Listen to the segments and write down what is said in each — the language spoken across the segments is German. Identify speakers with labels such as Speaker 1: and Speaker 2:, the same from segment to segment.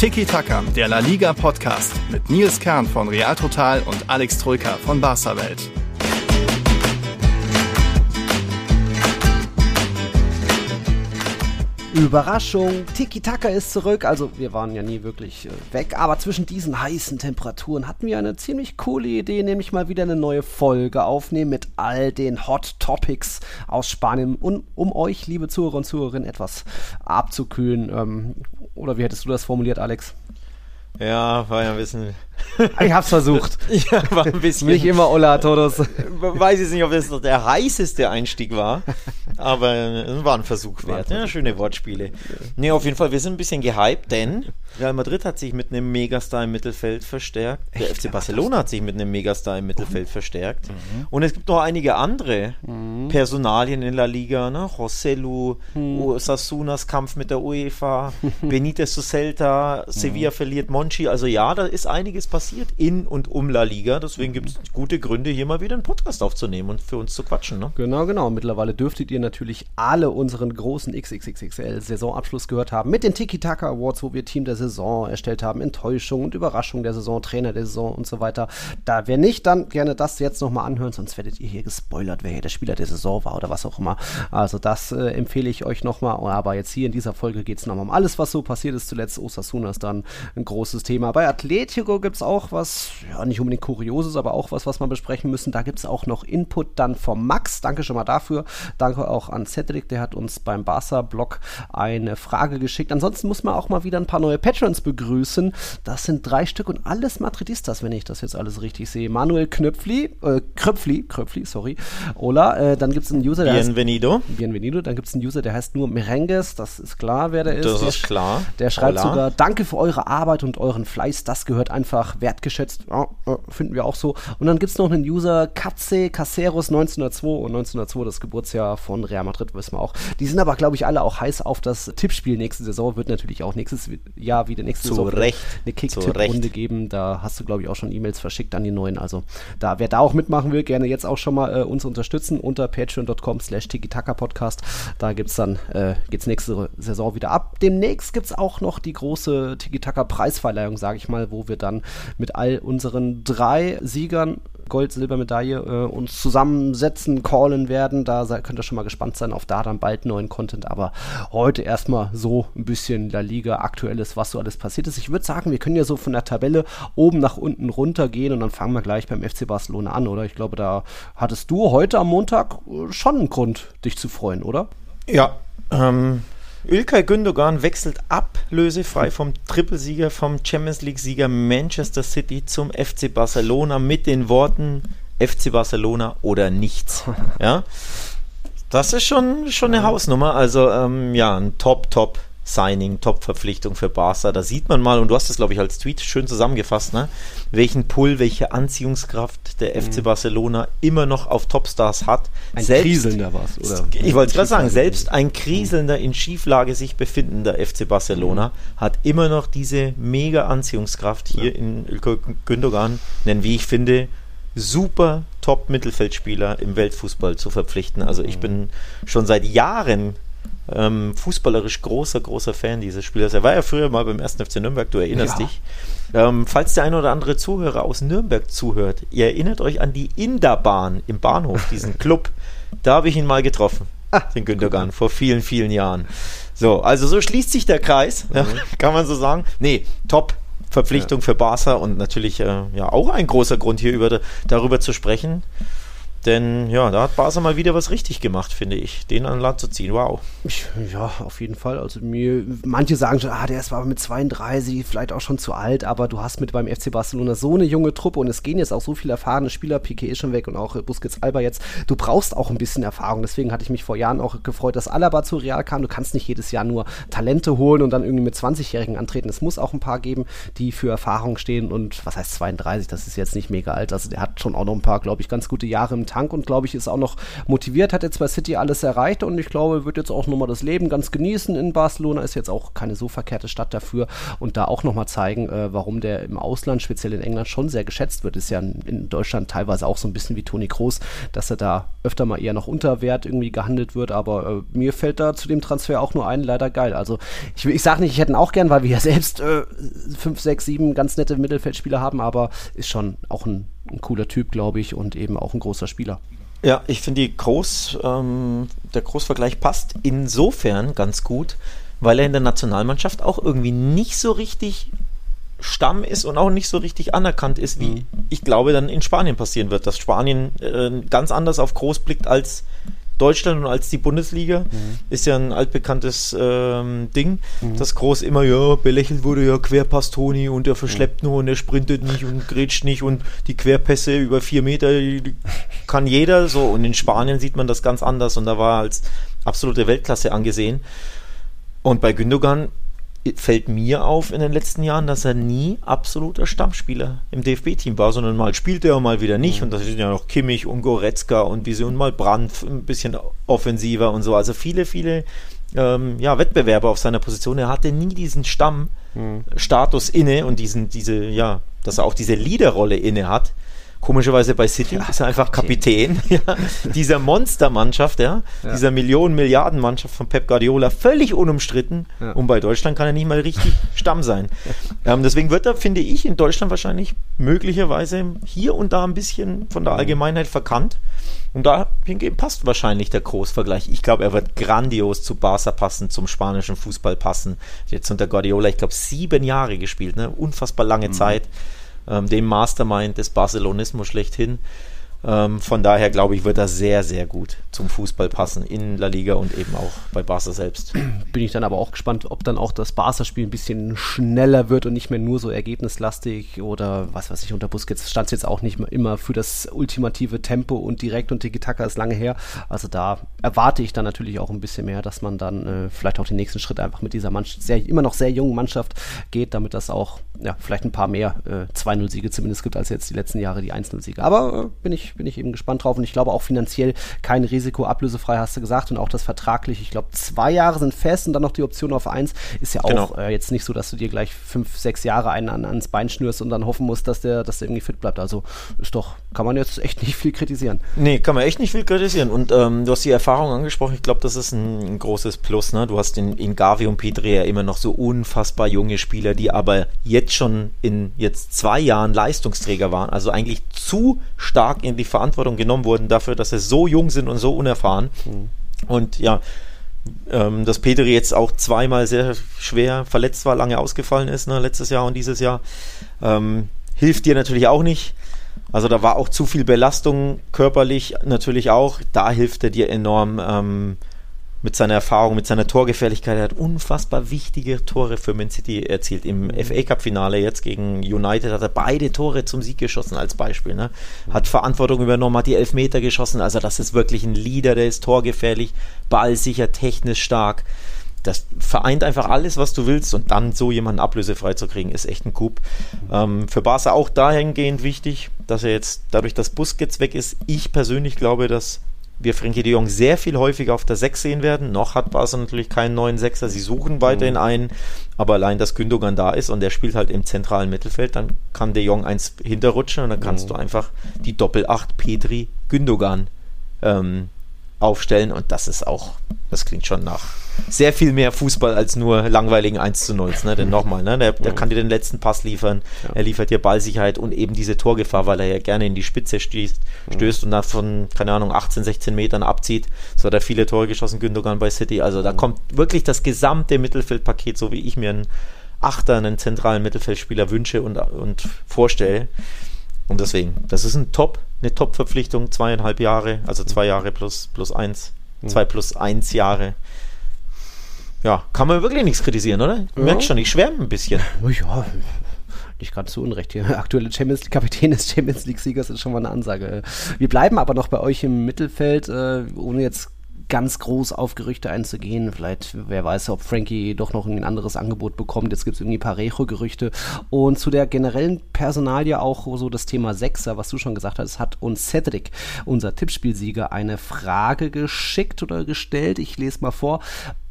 Speaker 1: Tiki Taka, der La Liga Podcast mit Nils Kern von Real Total und Alex Troika von Barca Welt.
Speaker 2: Überraschung, Tiki-Taka ist zurück. Also wir waren ja nie wirklich äh, weg, aber zwischen diesen heißen Temperaturen hatten wir eine ziemlich coole Idee, nämlich mal wieder eine neue Folge aufnehmen mit all den Hot Topics aus Spanien, und, um euch, liebe Zuhörer und Zuhörerinnen, etwas abzukühlen. Ähm, oder wie hättest du das formuliert, Alex?
Speaker 3: Ja, war ja ein bisschen.
Speaker 2: Ich hab's versucht.
Speaker 3: ja, war ein bisschen.
Speaker 2: Nicht immer Ola Todos.
Speaker 3: Weiß ich nicht, ob das der heißeste Einstieg war, aber es war ein Versuch wert. Ja, schöne Wortspiele. Nee, auf jeden Fall, wir sind ein bisschen gehypt, denn Real Madrid hat sich mit einem Megastar im Mittelfeld verstärkt. Der FC Barcelona hat sich mit einem Megastar im Mittelfeld verstärkt. Mhm. Und es gibt noch einige andere mhm. Personalien in La Liga, ne? Joselu, mhm. Sassunas Kampf mit der UEFA, Benitez zu Celta, Sevilla verliert Monchi. Also ja, da ist einiges passiert in und um La Liga. Deswegen gibt es gute Gründe, hier mal wieder einen Podcast aufzunehmen und für uns zu quatschen. Ne?
Speaker 2: Genau, genau. Mittlerweile dürftet ihr natürlich alle unseren großen XXXXL-Saisonabschluss gehört haben mit den Tiki-Taka Awards, wo wir Team der Saison erstellt haben, Enttäuschung und Überraschung der Saison, Trainer der Saison und so weiter. Da, wer nicht, dann gerne das jetzt nochmal anhören, sonst werdet ihr hier gespoilert, wer hier der Spieler der Saison war oder was auch immer. Also das äh, empfehle ich euch nochmal. Aber jetzt hier in dieser Folge geht es nochmal um alles, was so passiert ist zuletzt. Osasuna ist dann ein großes Thema. Bei Atletico gibt es es auch was, ja, nicht unbedingt Kurioses, aber auch was, was wir besprechen müssen. Da gibt es auch noch Input dann vom Max. Danke schon mal dafür. Danke auch an Cedric, der hat uns beim Barca-Blog eine Frage geschickt. Ansonsten muss man auch mal wieder ein paar neue Patrons begrüßen. Das sind drei Stück und alles Madridistas, wenn ich das jetzt alles richtig sehe. Manuel Knöpfli, äh, Kröpfli, Kröpfli, sorry. Ola, äh, dann gibt es einen User,
Speaker 3: der Bienvenido.
Speaker 2: heißt... Bienvenido. Dann gibt es einen User, der heißt nur Merengues. Das ist klar, wer der ist.
Speaker 3: Das
Speaker 2: der,
Speaker 3: ist klar.
Speaker 2: Der schreibt Hola. sogar, danke für eure Arbeit und euren Fleiß. Das gehört einfach einfach wertgeschätzt. Ja, finden wir auch so. Und dann gibt es noch einen User, Katze Caceros 1902 und 1902, das Geburtsjahr von Real Madrid, wissen wir auch. Die sind aber, glaube ich, alle auch heiß auf das Tippspiel nächste Saison. Wird natürlich auch nächstes Jahr wieder nächste
Speaker 3: Zu
Speaker 2: Saison
Speaker 3: Recht.
Speaker 2: eine Kick-Tipp-Runde geben. Da hast du, glaube ich, auch schon E-Mails verschickt an die neuen. Also da, wer da auch mitmachen will, gerne jetzt auch schon mal äh, uns unterstützen unter patreon.com slash podcast Da gibt's dann, äh, geht's nächste Saison wieder ab. Demnächst gibt es auch noch die große Tiki-Taka-Preisverleihung, sage ich mal, wo wir dann mit all unseren drei Siegern Gold-Silber-Medaille äh, uns zusammensetzen, callen werden. Da könnt ihr schon mal gespannt sein auf da dann bald neuen Content. Aber heute erstmal so ein bisschen La Liga, aktuelles, was so alles passiert ist. Ich würde sagen, wir können ja so von der Tabelle oben nach unten runter gehen und dann fangen wir gleich beim FC Barcelona an, oder? Ich glaube, da hattest du heute am Montag äh, schon einen Grund, dich zu freuen, oder?
Speaker 3: Ja, ähm, Ilkay Gündogan wechselt ablösefrei vom Trippelsieger, vom Champions League-Sieger Manchester City zum FC Barcelona mit den Worten FC Barcelona oder nichts. Ja, das ist schon, schon eine Hausnummer. Also ähm, ja, ein Top, Top Signing, Top-Verpflichtung für Barca. Da sieht man mal, und du hast es, glaube ich, als Tweet schön zusammengefasst, ne? welchen Pull, welche Anziehungskraft der FC mhm. Barcelona immer noch auf Topstars hat.
Speaker 2: Ein selbst, kriselnder was, oder?
Speaker 3: Ich wollte es gerade sagen, selbst ein kriselnder, in Schieflage sich befindender FC Barcelona mhm. hat immer noch diese mega Anziehungskraft hier ja. in Gündogan, denn wie ich finde, super Top-Mittelfeldspieler im Weltfußball zu verpflichten. Also ich mhm. bin schon seit Jahren ähm, fußballerisch großer, großer Fan dieses Spielers. Er war ja früher mal beim 1. FC Nürnberg, du erinnerst ja. dich. Ähm, falls der ein oder andere Zuhörer aus Nürnberg zuhört, ihr erinnert euch an die Inderbahn im Bahnhof, diesen Club. Da habe ich ihn mal getroffen, ah, den Gündogan, vor vielen, vielen Jahren. So, also so schließt sich der Kreis, mhm. kann man so sagen. Nee, top. Verpflichtung ja. für Barca und natürlich äh, ja auch ein großer Grund hier über, darüber zu sprechen. Denn ja, da hat Barca mal wieder was richtig gemacht, finde ich, den an Land zu ziehen. Wow.
Speaker 2: Ja, auf jeden Fall. Also mir, manche sagen schon, ah, der ist aber mit 32 vielleicht auch schon zu alt, aber du hast mit beim FC Barcelona so eine junge Truppe und es gehen jetzt auch so viele erfahrene Spieler, Piqué ist schon weg und auch Busquets Alba jetzt. Du brauchst auch ein bisschen Erfahrung. Deswegen hatte ich mich vor Jahren auch gefreut, dass Alaba zu Real kam. Du kannst nicht jedes Jahr nur Talente holen und dann irgendwie mit 20-Jährigen antreten. Es muss auch ein paar geben, die für Erfahrung stehen und was heißt 32? Das ist jetzt nicht mega alt. Also der hat schon auch noch ein paar, glaube ich, ganz gute Jahre im Tank und glaube ich ist auch noch motiviert, hat jetzt bei City alles erreicht und ich glaube, wird jetzt auch nochmal das Leben ganz genießen in Barcelona, ist jetzt auch keine so verkehrte Stadt dafür und da auch nochmal zeigen, äh, warum der im Ausland, speziell in England, schon sehr geschätzt wird. Ist ja in, Deutschland teilweise auch so ein bisschen wie Toni Kroos, dass er da öfter mal eher noch unter Wert irgendwie gehandelt wird, aber äh, mir fällt da zu dem Transfer auch nur ein, leider geil. Also ich, ich sage nicht, ich hätte ihn auch gern, weil wir ja selbst äh, fünf, sechs, sieben ganz nette Mittelfeldspieler haben, aber ist schon auch ein, ein cooler Typ, glaube ich, und eben auch ein großer Spieler.
Speaker 3: Ja, ich finde die Groß, ähm, der Großvergleich passt insofern ganz gut, weil er in der Nationalmannschaft auch irgendwie nicht so richtig Stamm ist und auch nicht so richtig anerkannt ist, wie mhm. ich glaube dann in Spanien passieren wird, dass Spanien äh, ganz anders auf Groß blickt als Deutschland und als die Bundesliga. Mhm. Ist ja ein altbekanntes ähm, Ding, mhm. dass Groß immer ja belächelt wurde, ja Querpass Toni und er verschleppt nur und er sprintet nicht und grätscht nicht und die Querpässe über vier Meter kann jeder so und in Spanien sieht man das ganz anders und da war er als absolute Weltklasse angesehen. Und bei Gündogan fällt mir auf in den letzten Jahren, dass er nie absoluter Stammspieler im DFB-Team war, sondern mal spielt er, mal wieder nicht. Mhm. Und das sind ja noch Kimmich und Goretzka und wie sie und mal Brandt ein bisschen offensiver und so. Also viele, viele ähm, ja, Wettbewerber auf seiner Position. Er hatte nie diesen Stammstatus mhm. inne und diesen, diese, ja, dass er auch diese Leaderrolle inne hat. Komischerweise bei City ja, ist er einfach Kapitän, Kapitän ja, dieser Monstermannschaft, ja, ja. dieser Millionen-Milliarden-Mannschaft von Pep Guardiola, völlig unumstritten. Ja. Und bei Deutschland kann er nicht mal richtig Stamm sein. Ähm, deswegen wird er, finde ich, in Deutschland wahrscheinlich möglicherweise hier und da ein bisschen von der Allgemeinheit verkannt. Und da hingegen passt wahrscheinlich der Großvergleich. Ich glaube, er wird grandios zu Barca passen, zum spanischen Fußball passen. Jetzt unter Guardiola, ich glaube, sieben Jahre gespielt, ne? unfassbar lange mhm. Zeit ähm, dem Mastermind des Barcelonismus schlechthin. Ähm, von daher glaube ich, wird er sehr, sehr gut zum Fußball passen in La Liga und eben auch bei Barca selbst.
Speaker 2: Bin ich dann aber auch gespannt, ob dann auch das Barca-Spiel ein bisschen schneller wird und nicht mehr nur so ergebnislastig oder was weiß ich, unter Busquets stand es jetzt auch nicht mehr immer für das ultimative Tempo und direkt und Tiki-Taka ist lange her. Also da erwarte ich dann natürlich auch ein bisschen mehr, dass man dann äh, vielleicht auch den nächsten Schritt einfach mit dieser Mannschaft, sehr, immer noch sehr jungen Mannschaft geht, damit das auch ja, vielleicht ein paar mehr äh, 2-0-Siege zumindest gibt als jetzt die letzten Jahre die 1-0-Siege. Aber äh, bin ich bin ich eben gespannt drauf und ich glaube auch finanziell kein Risiko, ablösefrei hast du gesagt und auch das vertraglich, ich glaube zwei Jahre sind fest und dann noch die Option auf eins, ist ja auch genau. äh, jetzt nicht so, dass du dir gleich fünf, sechs Jahre einen an, ans Bein schnürst und dann hoffen musst, dass der, dass der irgendwie fit bleibt. Also ist doch, kann man jetzt echt nicht viel kritisieren.
Speaker 3: Nee, kann man echt nicht viel kritisieren und ähm, du hast die Erfahrung angesprochen, ich glaube, das ist ein, ein, großes Plus, ne? Du hast in, in Gavi und Petri ja immer noch so unfassbar junge Spieler, die aber jetzt schon in jetzt zwei Jahren Leistungsträger waren, also eigentlich zu stark in die Verantwortung genommen wurden dafür, dass sie so jung sind und so unerfahren. Mhm. Und ja, ähm, dass Petri jetzt auch zweimal sehr schwer verletzt war, lange ausgefallen ist, ne, letztes Jahr und dieses Jahr, ähm, hilft dir natürlich auch nicht. Also da war auch zu viel Belastung körperlich natürlich auch. Da hilft er dir enorm. Ähm, mit seiner Erfahrung, mit seiner Torgefährlichkeit. Er hat unfassbar wichtige Tore für Man City erzielt. Im mhm. FA Cup Finale jetzt gegen United hat er beide Tore zum Sieg geschossen als Beispiel. Ne? Hat Verantwortung übernommen, hat die Elfmeter geschossen. Also das ist wirklich ein Leader, der ist torgefährlich, ballsicher, technisch stark. Das vereint einfach alles, was du willst und dann so jemanden ablösefrei zu kriegen, ist echt ein Coup. Ähm, für Barca auch dahingehend wichtig, dass er jetzt dadurch, dass Busquets weg ist, ich persönlich glaube, dass wir Frenkie de Jong sehr viel häufiger auf der 6 sehen werden. Noch hat Barca natürlich keinen neuen Sechser. Sie suchen weiterhin mhm. einen. Aber allein, dass Gündogan da ist und der spielt halt im zentralen Mittelfeld, dann kann de Jong eins hinterrutschen und dann kannst mhm. du einfach die Doppel-8 Petri Gündogan ähm, aufstellen. Und das ist auch, das klingt schon nach sehr viel mehr Fußball als nur langweiligen 1 zu 0. Ne? Denn mhm. nochmal, ne? der, der, kann dir den letzten Pass liefern, ja. er liefert dir Ballsicherheit und eben diese Torgefahr, weil er ja gerne in die Spitze stößt, mhm. stößt und davon, keine Ahnung, 18, 16 Metern abzieht. So hat er viele Tore geschossen, Gündogan bei City. Also da mhm. kommt wirklich das gesamte Mittelfeldpaket, so wie ich mir einen Achter, einen zentralen Mittelfeldspieler wünsche und, und vorstelle. Und deswegen, das ist ein Top, eine Top-Verpflichtung, zweieinhalb Jahre, also zwei Jahre plus, plus eins, zwei plus eins Jahre ja, kann man wirklich nichts kritisieren, oder? Du ja. merkst schon, ich schwärme ein bisschen.
Speaker 2: Ja, nicht gerade zu Unrecht hier. Aktuelle Champions League Kapitän des Champions League Siegers ist schon mal eine Ansage. Wir bleiben aber noch bei euch im Mittelfeld, äh, ohne jetzt ganz groß auf Gerüchte einzugehen. Vielleicht, wer weiß, ob Frankie doch noch ein anderes Angebot bekommt. Jetzt gibt es irgendwie Parejo-Gerüchte. Und zu der generellen Personalie auch so das Thema Sechser, was du schon gesagt hast, hat uns Cedric, unser Tippspielsieger, eine Frage geschickt oder gestellt. Ich lese mal vor.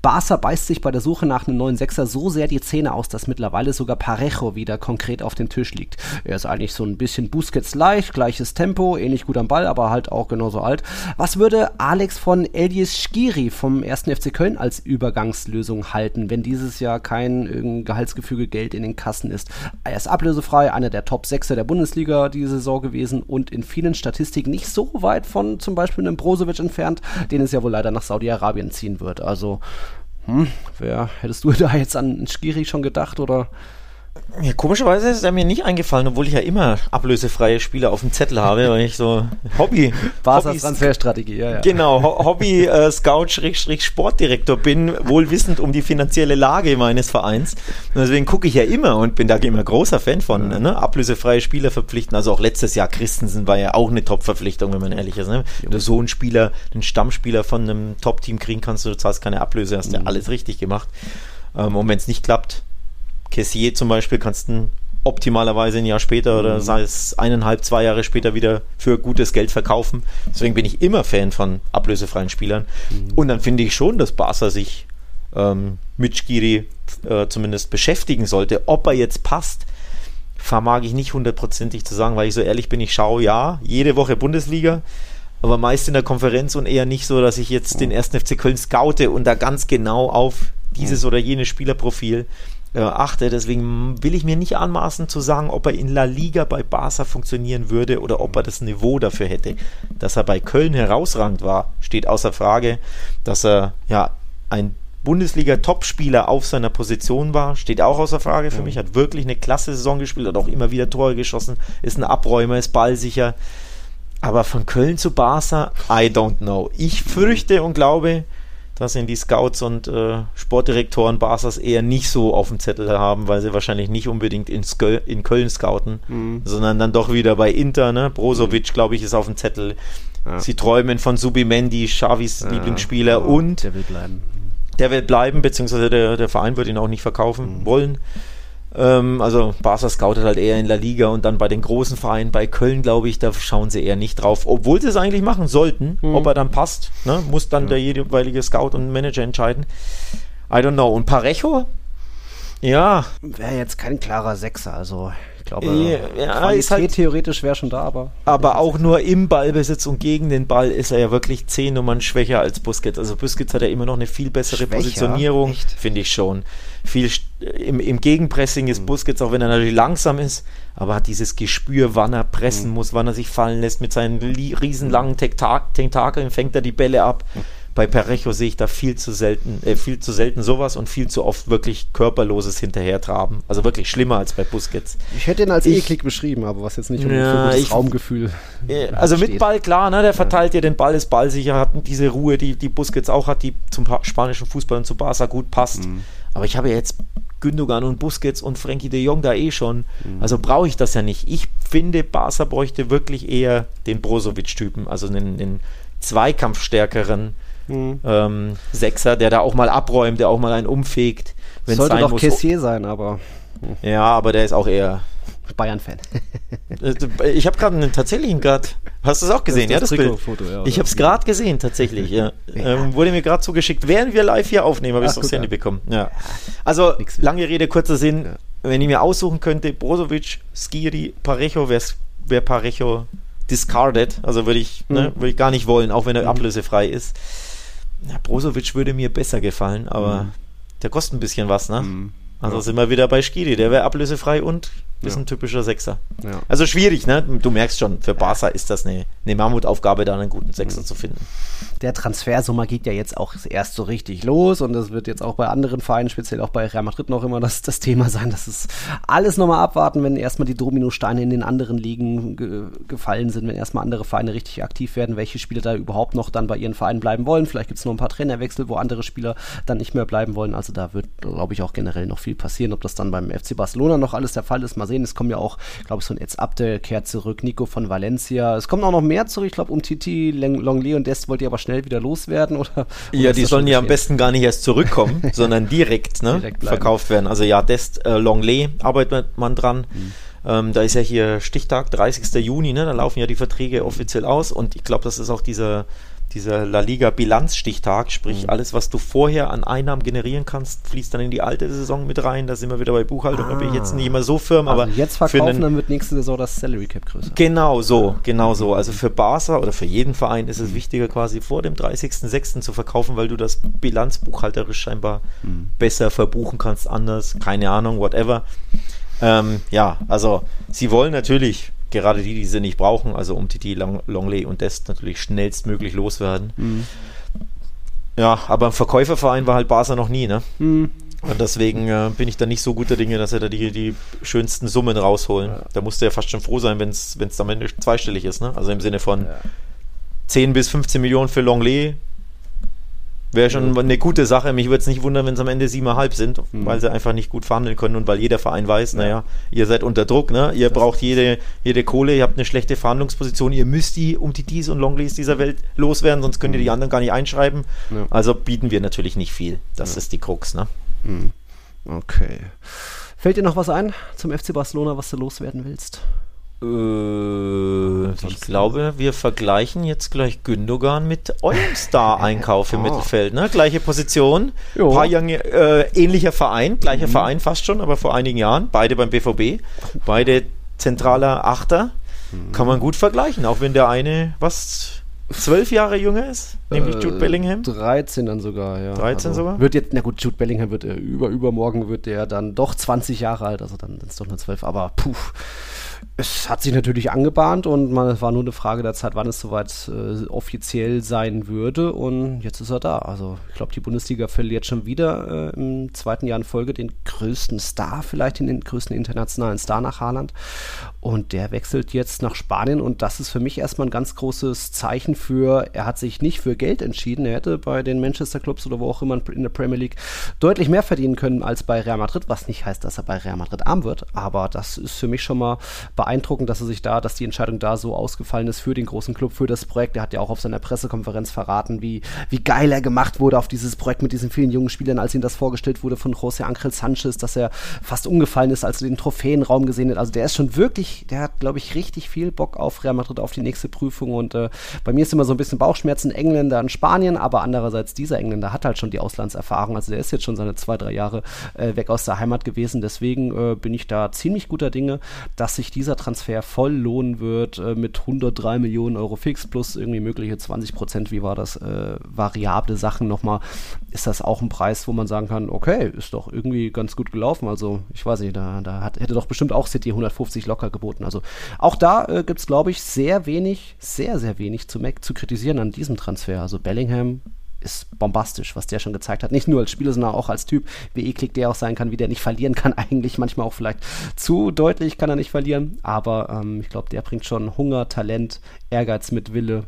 Speaker 2: Barca beißt sich bei der Suche nach einem neuen Sechser so sehr die Zähne aus, dass mittlerweile sogar Parejo wieder konkret auf dem Tisch liegt. Er ist eigentlich so ein bisschen Busquets leicht, gleiches Tempo, ähnlich gut am Ball, aber halt auch genauso alt. Was würde Alex von Elias Skiri vom 1. FC Köln als Übergangslösung halten, wenn dieses Jahr kein Gehaltsgefüge Geld in den Kassen ist? Er ist ablösefrei, einer der Top Sechser der Bundesliga diese Saison gewesen und in vielen Statistiken nicht so weit von zum Beispiel einem Brozovic entfernt, den es ja wohl leider nach Saudi-Arabien ziehen wird. Also hm, wer hättest du da jetzt an Skiri schon gedacht oder?
Speaker 3: Ja, komischerweise ist er mir nicht eingefallen, obwohl ich ja immer ablösefreie Spieler auf dem Zettel habe, weil ich so Hobby.
Speaker 2: Barca's Transferstrategie, ja, ja.
Speaker 3: Genau, Hobby äh, bin, wohl wissend um die finanzielle Lage meines Vereins. Und deswegen gucke ich ja immer und bin da immer großer Fan von, ja. ne? ablösefreie Spieler verpflichten. Also auch letztes Jahr Christensen war ja auch eine Top-Verpflichtung, wenn man ehrlich ist. Ne? Wenn du so einen Spieler, einen Stammspieler von einem Top-Team kriegen kannst, du zahlst keine Ablöse, hast ja mhm. alles richtig gemacht. Ähm, und wenn es nicht klappt, Kessier zum Beispiel kannst du optimalerweise ein Jahr später oder mhm. sei es eineinhalb, zwei Jahre später wieder für gutes Geld verkaufen. Deswegen bin ich immer Fan von ablösefreien Spielern. Mhm. Und dann finde ich schon, dass Barca sich ähm, mit Skiri äh, zumindest beschäftigen sollte. Ob er jetzt passt, vermag ich nicht hundertprozentig zu sagen, weil ich so ehrlich bin, ich schaue ja jede Woche Bundesliga, aber meist in der Konferenz und eher nicht so, dass ich jetzt mhm. den ersten FC Köln scoute und da ganz genau auf dieses mhm. oder jenes Spielerprofil äh, achte. Deswegen will ich mir nicht anmaßen zu sagen, ob er in La Liga bei Barca funktionieren würde oder ob er das Niveau dafür hätte. Dass er bei Köln herausragend war, steht außer Frage. Dass er ja ein Bundesliga-Topspieler auf seiner Position war, steht auch außer Frage für mich. Hat wirklich eine klasse Saison gespielt, hat auch immer wieder Tore geschossen, ist ein Abräumer, ist ballsicher. Aber von Köln zu Barca, I don't know. Ich fürchte und glaube, dass ihn die Scouts und äh, Sportdirektoren Barsas eher nicht so auf dem Zettel haben, weil sie wahrscheinlich nicht unbedingt in, Skö in Köln scouten, mhm. sondern dann doch wieder bei Inter. Ne? Brozovic, mhm. glaube ich, ist auf dem Zettel. Ja. Sie träumen von Subimendi, Xavis ja, Lieblingsspieler ja, und
Speaker 2: der will bleiben.
Speaker 3: Der wird bleiben, beziehungsweise der, der Verein wird ihn auch nicht verkaufen mhm. wollen. Ähm, also Barca scoutet halt eher in La Liga und dann bei den großen Vereinen, bei Köln, glaube ich, da schauen sie eher nicht drauf, obwohl sie es eigentlich machen sollten. Mhm. Ob er dann passt, ne? muss dann ja. der jeweilige Scout und Manager entscheiden. I don't know. Und Parejo? Ja.
Speaker 2: Wäre jetzt kein klarer Sechser, also glaube,
Speaker 3: ja, Qualität halt,
Speaker 2: theoretisch wäre schon da, aber.
Speaker 3: Aber auch nur im Ballbesitz und gegen den Ball ist er ja wirklich zehn Nummern schwächer als Busquets. Also Busquets hat ja immer noch eine viel bessere schwächer? Positionierung, finde ich schon. Viel im, im Gegenpressing ist mhm. Busquets, auch wenn er natürlich langsam ist, aber hat dieses Gespür, wann er pressen mhm. muss, wann er sich fallen lässt mit seinen riesenlangen Tentakeln, fängt er die Bälle ab. Mhm bei Perecho sehe ich da viel zu selten, äh, viel zu selten sowas und viel zu oft wirklich körperloses Hinterhertraben. Also wirklich schlimmer als bei Busquets.
Speaker 2: Ich hätte ihn als eklig beschrieben, aber was jetzt nicht um ja,
Speaker 3: das
Speaker 2: Raumgefühl.
Speaker 3: Äh, also steht. mit Ball klar, ne? Der verteilt ja. dir den Ball, ist ballsicher, hat diese Ruhe, die, die Busquets auch hat, die zum spanischen Fußball und zu Barca gut passt. Mhm. Aber ich habe ja jetzt Gündogan und Busquets und Frankie de Jong da eh schon. Mhm. Also brauche ich das ja nicht. Ich finde, Barca bräuchte wirklich eher den Brozovic-Typen, also einen, einen zweikampfstärkeren mhm. ähm, Sechser, der da auch mal abräumt, der auch mal einen umfegt.
Speaker 2: Sollte doch muss. Kessier sein, aber.
Speaker 3: Ja, aber der ist auch eher
Speaker 2: Bayern-Fan.
Speaker 3: Äh, ich habe gerade tatsächlich gerade. Hast du es auch gesehen? Das das ja, das Bild. Ja, ich habe es gerade gesehen, tatsächlich. Ja. Ähm, wurde mir gerade zugeschickt. Während wir live hier aufnehmen, habe ich es aufs Handy bekommen. Ja. Also, lange Rede, kurzer Sinn. Wenn ich mir aussuchen könnte, Brozovic, Skiri, Parejo, wäre wär Parejo discarded. Also würde ich, ne, mhm. ne, würd ich gar nicht wollen, auch wenn er mhm. ablösefrei ist. Ja, Brozovic würde mir besser gefallen, aber mhm. der kostet ein bisschen was, ne? Mhm. Also ja. sind wir wieder bei Skiri, der wäre ablösefrei und ist ja. ein typischer Sechser. Ja. Also schwierig, ne? Du merkst schon, für Barca ist das eine, eine Mammutaufgabe, da einen guten Sechser mhm. zu finden.
Speaker 2: Der Transfersommer geht ja jetzt auch erst so richtig los und das wird jetzt auch bei anderen Vereinen, speziell auch bei Real Madrid noch immer das, das Thema sein. Das ist alles nochmal abwarten, wenn erstmal die Dominosteine in den anderen Ligen ge gefallen sind, wenn erstmal andere Vereine richtig aktiv werden, welche Spieler da überhaupt noch dann bei ihren Vereinen bleiben wollen. Vielleicht gibt es noch ein paar Trainerwechsel, wo andere Spieler dann nicht mehr bleiben wollen. Also da wird, glaube ich, auch generell noch viel passieren. Ob das dann beim FC Barcelona noch alles der Fall ist, mal sehen. Es kommen ja auch, glaube ich, so ein Eds Abde kehrt zurück, Nico von Valencia. Es kommen auch noch mehr zurück. Ich glaube, um Titi, Longley und Dest wollt ihr aber schnell wieder loswerden, oder?
Speaker 3: Ja, die sollen ja am besten gar nicht erst zurückkommen, sondern direkt, ne, direkt verkauft werden. Also ja, Dest, äh, Longley arbeitet man dran. Mhm. Ähm, da ist ja hier Stichtag, 30. Juni, ne? da laufen ja die Verträge offiziell aus und ich glaube, das ist auch dieser, dieser La Liga Bilanzstichtag, sprich mhm. alles, was du vorher an Einnahmen generieren kannst, fließt dann in die alte Saison mit rein. Da sind wir wieder bei Buchhaltung. Ah. Da bin ich jetzt nicht immer so firm, also aber
Speaker 2: jetzt verkaufen, einen, dann wird nächste Saison das Salary Cap größer.
Speaker 3: Genau so, genau so. Also für Barca oder für jeden Verein ist es wichtiger, quasi vor dem 30.06. zu verkaufen, weil du das bilanzbuchhalterisch scheinbar mhm. besser verbuchen kannst, anders, keine Ahnung, whatever. Ähm, ja, also sie wollen natürlich gerade die, die sie nicht brauchen, also um Titi, Long, Longley und Dest natürlich schnellstmöglich loswerden. Mhm. Ja, aber im Verkäuferverein war halt Barca noch nie, ne? Mhm. Und deswegen äh, bin ich da nicht so guter Dinge, dass er da die, die schönsten Summen rausholen. Ja. Da musste er fast schon froh sein, wenn es am Ende zweistellig ist, ne? Also im Sinne von ja. 10 bis 15 Millionen für Longley, Wäre schon eine gute Sache. Mich würde es nicht wundern, wenn es am Ende siebeneinhalb sind, mhm. weil sie einfach nicht gut verhandeln können und weil jeder Verein weiß, ja. naja, ihr seid unter Druck, ne? ihr das braucht jede, jede Kohle, ihr habt eine schlechte Verhandlungsposition, ihr müsst die um die Dies und Longleys dieser Welt loswerden, sonst könnt ihr die mhm. anderen gar nicht einschreiben. Ja. Also bieten wir natürlich nicht viel. Das ja. ist die Krux. Ne?
Speaker 2: Mhm. Okay. Fällt dir noch was ein zum FC Barcelona, was du loswerden willst?
Speaker 3: Äh, ich glaube, wir vergleichen jetzt gleich Gündogan mit eurem Star-Einkauf im oh. Mittelfeld. Ne? Gleiche Position, jo. paar Jahre, äh, ähnlicher Verein, gleicher mhm. Verein fast schon, aber vor einigen Jahren. Beide beim BVB, beide zentraler Achter. Mhm. Kann man gut vergleichen, auch wenn der eine, was, zwölf Jahre jünger ist, nämlich Jude Bellingham.
Speaker 2: 13 dann sogar, ja.
Speaker 3: 13 also sogar?
Speaker 2: Wird jetzt, na gut, Jude Bellingham wird äh, über, übermorgen wird der dann doch 20 Jahre alt, also dann sind es doch nur 12, aber puh es hat sich natürlich angebahnt und man, es war nur eine Frage der Zeit, wann es soweit äh, offiziell sein würde. Und jetzt ist er da. Also ich glaube, die Bundesliga verliert schon wieder äh, im zweiten Jahr in Folge den größten Star, vielleicht den größten internationalen Star nach Haaland. Und der wechselt jetzt nach Spanien und das ist für mich erstmal ein ganz großes Zeichen für, er hat sich nicht für Geld entschieden. Er hätte bei den Manchester Clubs oder wo auch immer in der Premier League deutlich mehr verdienen können als bei Real Madrid, was nicht heißt, dass er bei Real Madrid arm wird. Aber das ist für mich schon mal beeindruckend, dass er sich da, dass die Entscheidung da so ausgefallen ist für den großen Club, für das Projekt. Er hat ja auch auf seiner Pressekonferenz verraten, wie, wie geil er gemacht wurde auf dieses Projekt mit diesen vielen jungen Spielern, als ihm das vorgestellt wurde von José Angel Sanchez, dass er fast umgefallen ist, als er den Trophäenraum gesehen hat. Also der ist schon wirklich, der hat, glaube ich, richtig viel Bock auf Real Madrid, auf die nächste Prüfung. Und äh, bei mir ist immer so ein bisschen Bauchschmerzen Engländer in Spanien, aber andererseits dieser Engländer hat halt schon die Auslandserfahrung. Also der ist jetzt schon seine zwei, drei Jahre äh, weg aus der Heimat gewesen. Deswegen äh, bin ich da ziemlich guter Dinge, dass sich dieser Transfer voll lohnen wird äh, mit 103 Millionen Euro fix plus irgendwie mögliche 20 Prozent, wie war das, äh, variable Sachen nochmal, ist das auch ein Preis, wo man sagen kann, okay, ist doch irgendwie ganz gut gelaufen. Also ich weiß nicht, da, da hat, hätte doch bestimmt auch City 150 locker geboten. Also auch da äh, gibt es, glaube ich, sehr wenig, sehr, sehr wenig zu, zu kritisieren an diesem Transfer. Also Bellingham ist bombastisch, was der schon gezeigt hat. Nicht nur als Spieler, sondern auch als Typ, wie eklig der auch sein kann, wie der nicht verlieren kann. Eigentlich manchmal auch vielleicht zu deutlich kann er nicht verlieren. Aber ähm, ich glaube, der bringt schon Hunger, Talent, Ehrgeiz mit Wille.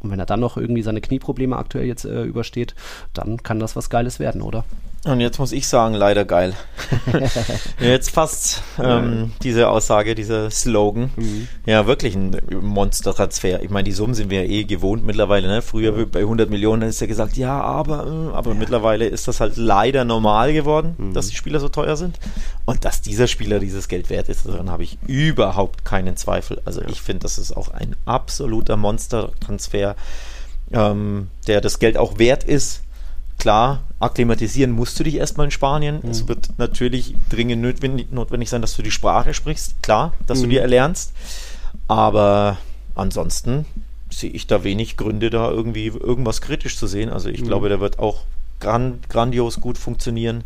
Speaker 2: Und wenn er dann noch irgendwie seine Knieprobleme aktuell jetzt äh, übersteht, dann kann das was Geiles werden, oder?
Speaker 3: Und jetzt muss ich sagen, leider geil. jetzt passt ähm, diese Aussage, dieser Slogan. Mhm. Ja, wirklich ein Monster-Transfer. Ich meine, die Summen sind wir ja eh gewohnt mittlerweile. Ne? Früher ja. bei 100 Millionen ist ja gesagt, ja, aber, äh, aber ja. mittlerweile ist das halt leider normal geworden, mhm. dass die Spieler so teuer sind. Und dass dieser Spieler dieses Geld wert ist, daran habe ich überhaupt keinen Zweifel. Also ja. ich finde, das ist auch ein absoluter Monster-Transfer, ähm, der das Geld auch wert ist klar, akklimatisieren musst du dich erstmal in Spanien. Mhm. Es wird natürlich dringend notwendig, notwendig, sein, dass du die Sprache sprichst. Klar, dass mhm. du die erlernst. Aber ansonsten sehe ich da wenig Gründe, da irgendwie irgendwas kritisch zu sehen. Also ich mhm. glaube, der wird auch gran grandios gut funktionieren.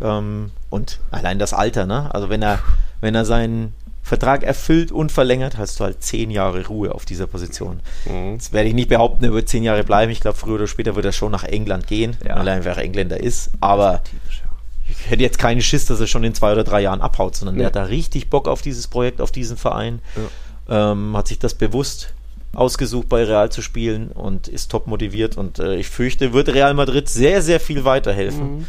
Speaker 3: Ähm, und allein das Alter, ne? Also wenn er, wenn er seinen Vertrag erfüllt und verlängert, hast du halt zehn Jahre Ruhe auf dieser Position. Mhm. Das werde ich nicht behaupten, er wird zehn Jahre bleiben. Ich glaube, früher oder später wird er schon nach England gehen, ja. weil er einfach Engländer ist. Aber ich hätte jetzt keinen Schiss, dass er schon in zwei oder drei Jahren abhaut, sondern ja. er hat da richtig Bock auf dieses Projekt, auf diesen Verein. Ja. Ähm, hat sich das bewusst ausgesucht, bei Real zu spielen und ist top motiviert. Und äh, ich fürchte, wird Real Madrid sehr, sehr viel weiterhelfen. Mhm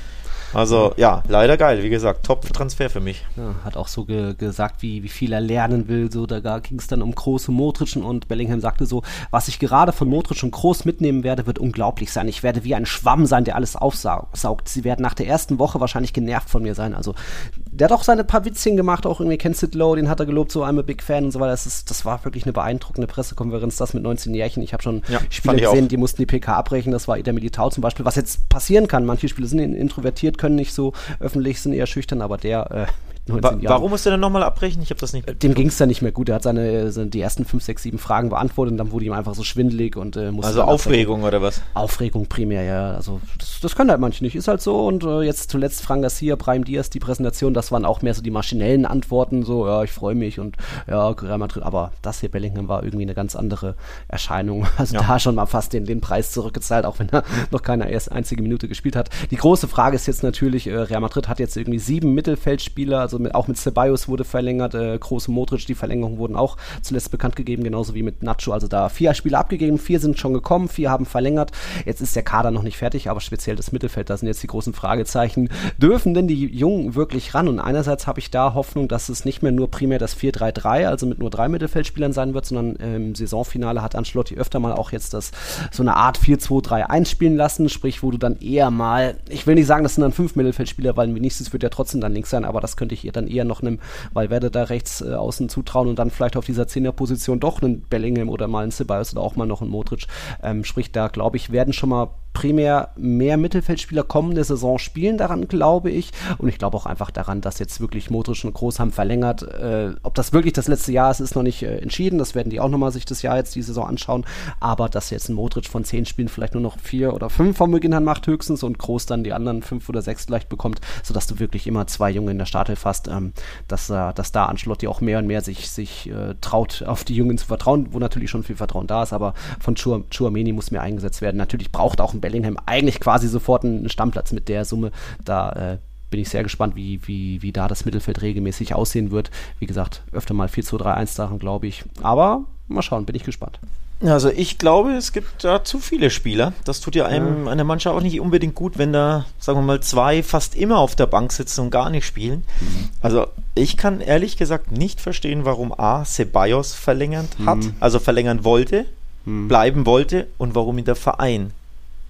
Speaker 3: Also ja, leider geil. Wie gesagt, Top-Transfer für mich.
Speaker 2: Ja, hat auch so ge gesagt, wie, wie viel er lernen will. So, da ging es dann um große Modricen und Bellingham sagte so, was ich gerade von Modric und Groß mitnehmen werde, wird unglaublich sein. Ich werde wie ein Schwamm sein, der alles aufsaugt. Sie werden nach der ersten Woche wahrscheinlich genervt von mir sein. Also der hat auch seine paar Witzchen gemacht, auch irgendwie Ken Sidlow, den hat er gelobt, so I'm a big fan und so weiter. Das, ist, das war wirklich eine beeindruckende Pressekonferenz, das mit 19 Jährchen. Ich habe schon ja, Spieler gesehen, die mussten die PK abbrechen. Das war Ida Militao zum Beispiel, was jetzt passieren kann. Manche Spieler sind introvertiert, können nicht so öffentlich, sind eher schüchtern, aber der äh,
Speaker 3: 19 Jahren. Warum musste er dann nochmal abbrechen? Ich habe das nicht.
Speaker 2: Dem ging es dann nicht mehr gut. Er hat seine, seine, die ersten 5, 6, 7 Fragen beantwortet und dann wurde ihm einfach so schwindelig und äh, musste.
Speaker 3: Also Aufregung oder was?
Speaker 2: Aufregung primär, ja. Also das, das können halt manche nicht. Ist halt so. Und äh, jetzt zuletzt Frank Garcia, Prime Diaz, die Präsentation, das waren auch mehr so die maschinellen Antworten. So, ja, ich freue mich und ja, Real Madrid. Aber das hier Bellingham war irgendwie eine ganz andere Erscheinung. Also ja. da schon mal fast den, den Preis zurückgezahlt, auch wenn er noch keine erst einzige Minute gespielt hat. Die große Frage ist jetzt natürlich, äh, Real Madrid hat jetzt irgendwie sieben Mittelfeldspieler, also mit, auch mit Ceballos wurde verlängert, äh, Große Modric, die Verlängerungen wurden auch zuletzt bekannt gegeben, genauso wie mit Nacho. Also da vier Spiele abgegeben, vier sind schon gekommen, vier haben verlängert. Jetzt ist der Kader noch nicht fertig, aber speziell das Mittelfeld, da sind jetzt die großen Fragezeichen. Dürfen denn die Jungen wirklich ran? Und einerseits habe ich da Hoffnung, dass es nicht mehr nur primär das 4-3-3, also mit nur drei Mittelfeldspielern sein wird, sondern im Saisonfinale hat Ancelotti öfter mal auch jetzt das so eine Art 4-2-3-1 spielen lassen, sprich, wo du dann eher mal, ich will nicht sagen, das sind dann fünf Mittelfeldspieler, weil Vinicius wird ja trotzdem dann links sein, aber das könnte ich ihr dann eher noch einem weil werde da rechts äh, außen zutrauen und dann vielleicht auf dieser Zehnerposition doch einen Bellingham oder mal einen Ceballos oder auch mal noch einen Modric. Ähm, sprich, da glaube ich, werden schon mal primär mehr Mittelfeldspieler kommende Saison spielen, daran glaube ich. Und ich glaube auch einfach daran, dass jetzt wirklich Modric und Groß haben verlängert. Äh, ob das wirklich das letzte Jahr ist, ist noch nicht äh, entschieden. Das werden die auch nochmal sich das Jahr jetzt die Saison anschauen. Aber dass jetzt ein Modric von zehn Spielen vielleicht nur noch vier oder fünf vom Beginn an macht höchstens und Groß dann die anderen fünf oder sechs vielleicht bekommt, sodass du wirklich immer zwei Junge in der Startelf hast, ähm, dass, äh, dass da Ancelotti auch mehr und mehr sich, sich äh, traut, auf die Jungen zu vertrauen, wo natürlich schon viel Vertrauen da ist, aber von Chuameni muss mehr eingesetzt werden. Natürlich braucht auch ein Bellingham eigentlich quasi sofort einen Stammplatz mit der Summe. Da äh, bin ich sehr gespannt, wie, wie, wie da das Mittelfeld regelmäßig aussehen wird. Wie gesagt, öfter mal 4-2-3-1 daran, glaube ich. Aber mal schauen, bin ich gespannt.
Speaker 3: Also ich glaube, es gibt da zu viele Spieler. Das tut ja einem einer Mannschaft auch nicht unbedingt gut, wenn da, sagen wir mal, zwei fast immer auf der Bank sitzen und gar nicht spielen. Mhm. Also ich kann ehrlich gesagt nicht verstehen, warum A. Ceballos verlängert hat, mhm. also verlängern wollte, mhm. bleiben wollte und warum ihn der Verein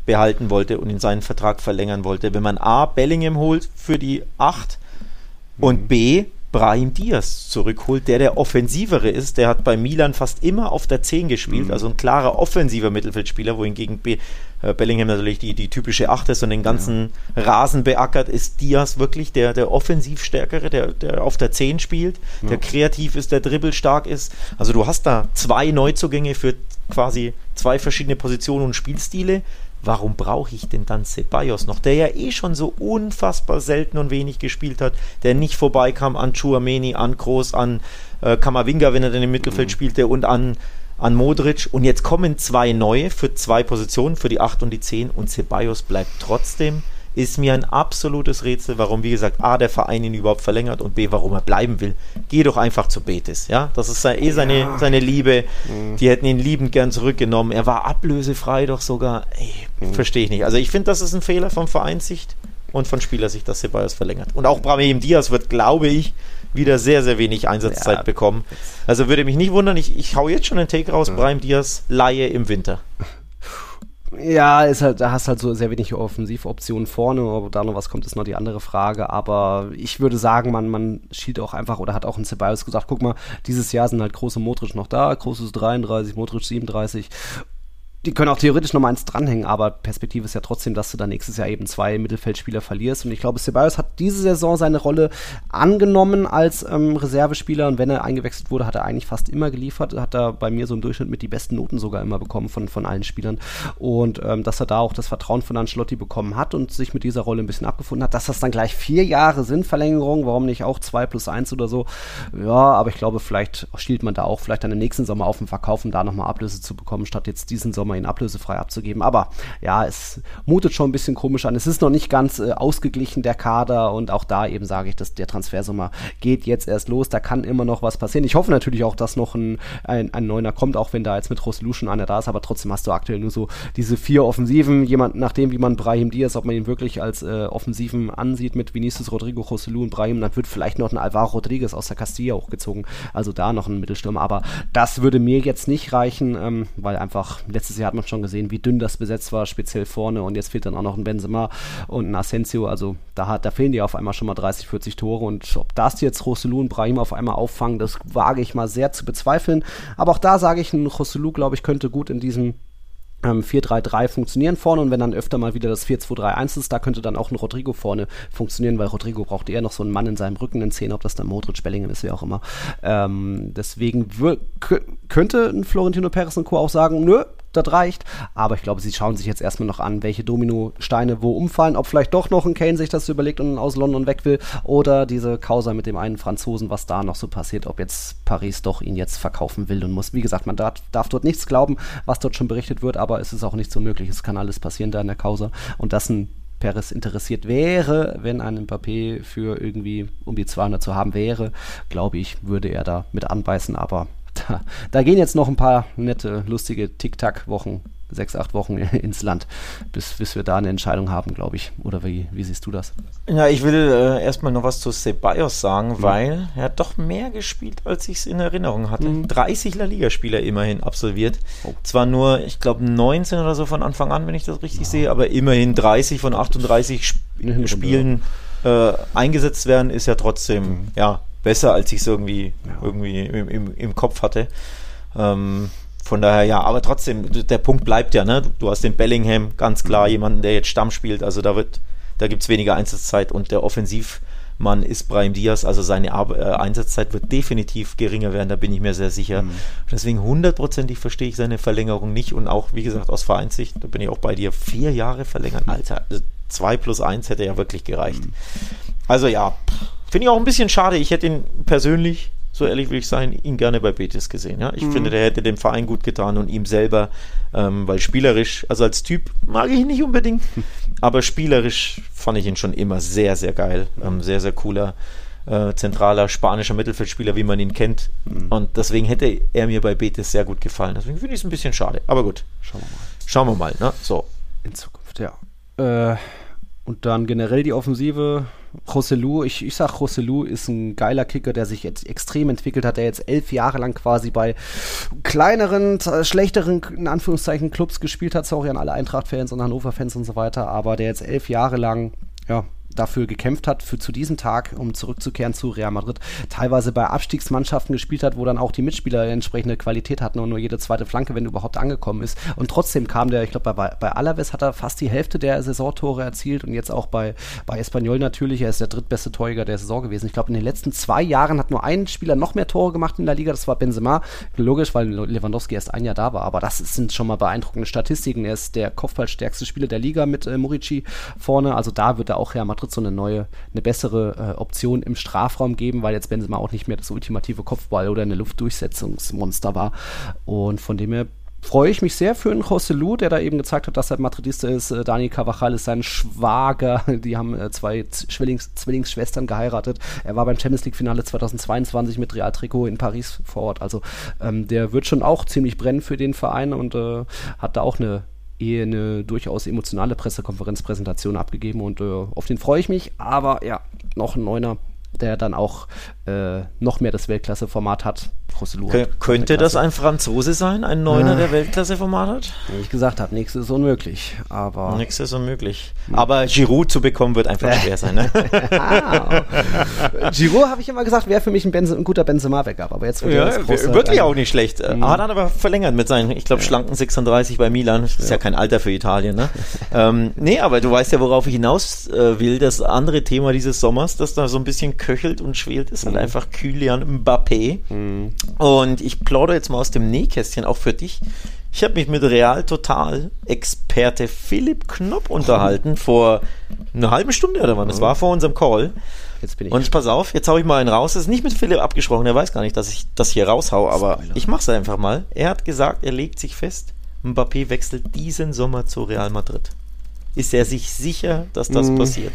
Speaker 3: behalten wollte und in seinen Vertrag verlängern wollte. Wenn man A. Bellingham holt für die 8 und mhm. B. Brahim Diaz zurückholt, der der offensivere ist. Der hat bei Milan fast immer auf der 10 gespielt, mhm. also ein klarer offensiver Mittelfeldspieler, wohingegen B, äh, Bellingham natürlich die, die typische 8 ist und den ganzen ja. Rasen beackert, ist Diaz wirklich der, der Offensivstärkere, der, der auf der 10 spielt, ja. der kreativ ist, der dribbelstark ist. Also du hast da zwei Neuzugänge für quasi zwei verschiedene Positionen und Spielstile warum brauche ich denn dann Ceballos noch, der ja eh schon so unfassbar selten und wenig gespielt hat, der nicht vorbeikam an Chuameni, an Groß, an äh, Kamavinga, wenn er dann im Mittelfeld mhm. spielte und an, an Modric. Und jetzt kommen zwei neue für zwei Positionen, für die 8 und die 10 und Ceballos bleibt trotzdem ist mir ein absolutes Rätsel, warum, wie gesagt, A, der Verein ihn überhaupt verlängert und B, warum er bleiben will. Geh doch einfach zu Betis, ja. Das ist eh seine, ja. seine Liebe. Mhm. Die hätten ihn liebend gern zurückgenommen. Er war ablösefrei doch sogar. Mhm. verstehe ich nicht. Also ich finde, das ist ein Fehler von Vereinssicht und von Spielersicht, dass Ceballos verlängert. Und auch Brahim Diaz wird, glaube ich, wieder sehr, sehr wenig Einsatzzeit ja. bekommen. Also würde mich nicht wundern, ich, ich hau jetzt schon einen Take raus, mhm. Brahim Diaz, Laie im Winter.
Speaker 2: Ja, ist halt, da hast halt so sehr wenig Offensivoptionen vorne, ob da noch was kommt, ist noch die andere Frage. Aber ich würde sagen, man, man schielt auch einfach oder hat auch in Ceballos gesagt, guck mal, dieses Jahr sind halt große Modric noch da, großes 33, Modric 37 die können auch theoretisch noch mal eins dranhängen, aber Perspektive ist ja trotzdem, dass du dann nächstes Jahr eben zwei Mittelfeldspieler verlierst. Und ich glaube, Ceballos hat diese Saison seine Rolle angenommen als ähm, Reservespieler und wenn er eingewechselt wurde, hat er eigentlich fast immer geliefert, hat er bei mir so im Durchschnitt mit die besten Noten sogar immer bekommen von, von allen Spielern. Und ähm, dass er da auch das Vertrauen von Ancelotti bekommen hat und sich mit dieser Rolle ein bisschen abgefunden hat, dass das dann gleich vier Jahre sind, Verlängerung, warum nicht auch zwei plus eins oder so. Ja, aber ich glaube, vielleicht stiehlt man da auch vielleicht dann im nächsten Sommer auf den Verkauf, um da nochmal Ablöse zu bekommen, statt jetzt diesen Sommer mal ihn ablösefrei abzugeben. Aber ja, es mutet schon ein bisschen komisch an. Es ist noch nicht ganz äh, ausgeglichen, der Kader. Und auch da eben sage ich, dass der Transfersummer geht jetzt erst los. Da kann immer noch was passieren. Ich hoffe natürlich auch, dass noch ein, ein, ein Neuner kommt, auch wenn da jetzt mit Rosolution einer da ist. Aber trotzdem hast du aktuell nur so diese vier Offensiven. Jemand, nachdem wie man Brahim Diaz, ob man ihn wirklich als äh, Offensiven ansieht mit Vinicius Rodrigo, Roselu und Brahim, dann wird vielleicht noch ein Alvaro Rodriguez aus der Castilla hochgezogen. Also da noch ein Mittelstürmer. Aber das würde mir jetzt nicht reichen, ähm, weil einfach letztes Jahr hat man schon gesehen, wie dünn das besetzt war, speziell vorne. Und jetzt fehlt dann auch noch ein Benzema und ein Asensio. Also da, hat, da fehlen die auf einmal schon mal 30, 40 Tore. Und ob das jetzt Roselu und Brahim auf einmal auffangen, das wage ich mal sehr zu bezweifeln. Aber auch da sage ich, ein Roselu, glaube ich, könnte gut in diesem 4-3-3 ähm, funktionieren vorne und wenn dann öfter mal wieder das 4-2-3-1 ist, da könnte dann auch ein Rodrigo vorne funktionieren, weil Rodrigo braucht eher noch so einen Mann in seinem Rücken, in 10, ob das dann Modric, Bellingen ist, wie auch immer. Ähm, deswegen könnte ein Florentino Perez und Co. auch sagen, nö, das reicht. Aber ich glaube, sie schauen sich jetzt erstmal noch an, welche Dominosteine wo umfallen, ob vielleicht doch noch ein Kane sich das überlegt und aus London weg will oder diese Causa mit dem einen Franzosen, was da noch so passiert, ob jetzt Paris doch ihn jetzt verkaufen will und muss. Wie gesagt, man darf, darf dort nichts glauben, was dort schon berichtet wird, aber es ist auch nicht so möglich. Es kann alles passieren da in der Causa und das ein Perez interessiert wäre, wenn ein Mbappé für irgendwie um die 200 zu haben wäre, glaube ich, würde er da mit anbeißen, aber da, da gehen jetzt noch ein paar nette, lustige Tic-Tac-Wochen sechs, acht Wochen ins Land, bis, bis wir da eine Entscheidung haben, glaube ich. Oder wie, wie siehst du das?
Speaker 3: Ja, ich will äh, erstmal noch was zu Ceballos sagen, mhm. weil er hat doch mehr gespielt, als ich es in Erinnerung hatte. Mhm. 30 La Liga-Spieler immerhin absolviert. Oh. Zwar nur, ich glaube, 19 oder so von Anfang an, wenn ich das richtig ja. sehe, aber immerhin 30 von 38 Sp Spielen äh, eingesetzt werden, ist ja trotzdem, mhm. ja, besser, als ich es irgendwie, ja. irgendwie im, im, im, Kopf hatte. Ähm, von daher ja, aber trotzdem, der Punkt bleibt ja, ne? Du hast den Bellingham, ganz klar, mhm. jemanden, der jetzt Stamm spielt, also da wird, da gibt es weniger Einsatzzeit und der Offensivmann ist Brahim Diaz, also seine Ar äh, Einsatzzeit wird definitiv geringer werden, da bin ich mir sehr sicher. Mhm. Deswegen hundertprozentig verstehe ich seine Verlängerung nicht und auch, wie gesagt, aus Vereinssicht, da bin ich auch bei dir, vier Jahre verlängern, Alter, also zwei plus eins hätte ja wirklich gereicht. Mhm. Also ja, pff Finde ich auch ein bisschen schade. Ich hätte ihn persönlich, so ehrlich will ich sein, ihn gerne bei Betis gesehen. Ja? Ich mhm. finde, der hätte dem Verein gut getan und ihm selber, ähm, weil spielerisch, also als Typ mag ich ihn nicht unbedingt, aber spielerisch fand ich ihn schon immer sehr, sehr geil. Ähm, sehr, sehr cooler. Äh, zentraler spanischer Mittelfeldspieler, wie man ihn kennt. Mhm. Und deswegen hätte er mir bei Betis sehr gut gefallen. Deswegen finde ich es ein bisschen schade. Aber gut. Schauen wir mal. Schauen wir mal, ne? So.
Speaker 2: In Zukunft, ja. Äh, und dann generell die Offensive. Joselu, ich, ich sag, Joselu ist ein geiler Kicker, der sich jetzt extrem entwickelt hat, der jetzt elf Jahre lang quasi bei kleineren, schlechteren, in Anführungszeichen, Clubs gespielt hat. Sorry an alle Eintracht-Fans und Hannover-Fans und so weiter, aber der jetzt elf Jahre lang, ja, dafür gekämpft hat, für zu diesem Tag, um zurückzukehren zu Real Madrid, teilweise bei Abstiegsmannschaften gespielt hat, wo dann auch die Mitspieler entsprechende Qualität hatten und nur jede zweite Flanke, wenn überhaupt angekommen ist. Und trotzdem kam der, ich glaube, bei, bei Alaves hat er fast die Hälfte der Saisontore erzielt und jetzt auch bei, bei Espanyol natürlich. Er ist der drittbeste Torjäger der Saison gewesen. Ich glaube, in den letzten zwei Jahren hat nur ein Spieler noch mehr Tore gemacht in der Liga, das war Benzema. Logisch, weil Lewandowski erst ein Jahr da war, aber das sind schon mal beeindruckende Statistiken. Er ist der kopfballstärkste Spieler der Liga mit äh, Murici vorne. Also da wird er auch Real Madrid Madrid so eine neue, eine bessere äh, Option im Strafraum geben, weil jetzt Benzema auch nicht mehr das ultimative Kopfball oder eine Luftdurchsetzungsmonster war. Und von dem her freue ich mich sehr für einen Joselu, der da eben gezeigt hat, dass er Madridista ist. Äh, Dani Carvajal ist sein Schwager. Die haben äh, zwei Zwillings Zwillingsschwestern geheiratet. Er war beim Champions League-Finale 2022 mit Real Trikot in Paris vor Ort. Also ähm, der wird schon auch ziemlich brennen für den Verein und äh, hat da auch eine eher eine durchaus emotionale Pressekonferenzpräsentation abgegeben und äh, auf den freue ich mich. Aber ja, noch ein Neuner, der dann auch äh, noch mehr das Weltklasse-Format hat.
Speaker 3: Rosselou könnte das ein Franzose sein, ein Neuner, äh, der Weltklasse-Format hat?
Speaker 2: Wie ich gesagt habe, nächstes ist unmöglich. Aber
Speaker 3: nächstes ist unmöglich. Aber Giroud zu bekommen wird einfach schwer sein. Ne?
Speaker 2: ah, Giroud habe ich immer gesagt, wäre für mich ein, Benze, ein guter Benzema-Backup. Aber jetzt
Speaker 3: wird ja, das große, wirklich auch nicht schlecht. Mhm. Hat aber verlängert mit seinen, ich glaube, schlanken 36 bei Milan. Das ist ja, ja kein Alter für Italien. Ne? ähm, nee, aber du weißt ja, worauf ich hinaus äh, will. Das andere Thema dieses Sommers, das da so ein bisschen köchelt und schwelt, ist halt mhm. einfach Kylian Mbappé. Mhm. Und ich plaudere jetzt mal aus dem Nähkästchen, auch für dich. Ich habe mich mit Real Total Experte Philipp Knopp unterhalten vor einer halben Stunde oder wann. Das war vor unserem Call. Jetzt bin ich und pass auf, jetzt hau ich mal einen raus. Das ist nicht mit Philipp abgesprochen. Er weiß gar nicht, dass ich das hier raushau, aber Spoiler. ich mache es einfach mal. Er hat gesagt, er legt sich fest. Mbappé wechselt diesen Sommer zu Real Madrid? Ist er sich sicher, dass das
Speaker 2: Mm.
Speaker 3: passiert?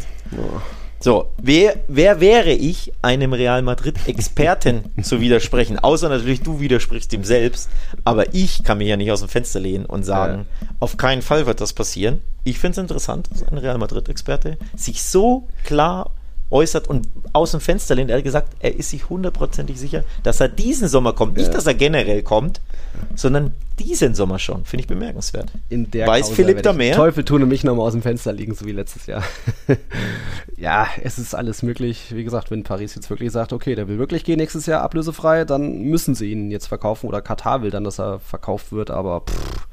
Speaker 3: So, wer, wer wäre ich, einem Real Madrid-Experten zu widersprechen? Außer natürlich, du widersprichst ihm selbst. Aber ich kann mich ja nicht aus dem Fenster lehnen und sagen, auf keinen Fall wird das passieren. Ich finde es interessant, dass ein Real Madrid-Experte sich so klar äußert und aus dem Fenster lehnt. Er hat gesagt, er ist sich hundertprozentig sicher, dass er diesen Sommer kommt. Nicht, dass er generell kommt, sondern diesen Sommer schon. Finde ich bemerkenswert.
Speaker 2: In der
Speaker 3: Weiß
Speaker 2: Causa
Speaker 3: Philipp da mehr?
Speaker 2: Teufel tun und mich nochmal aus dem Fenster liegen, so wie letztes Jahr. ja, es ist alles möglich. Wie gesagt, wenn Paris jetzt wirklich sagt, okay, der will wirklich gehen nächstes Jahr ablösefrei, dann müssen sie ihn jetzt verkaufen oder Katar will dann, dass er verkauft wird, aber pff,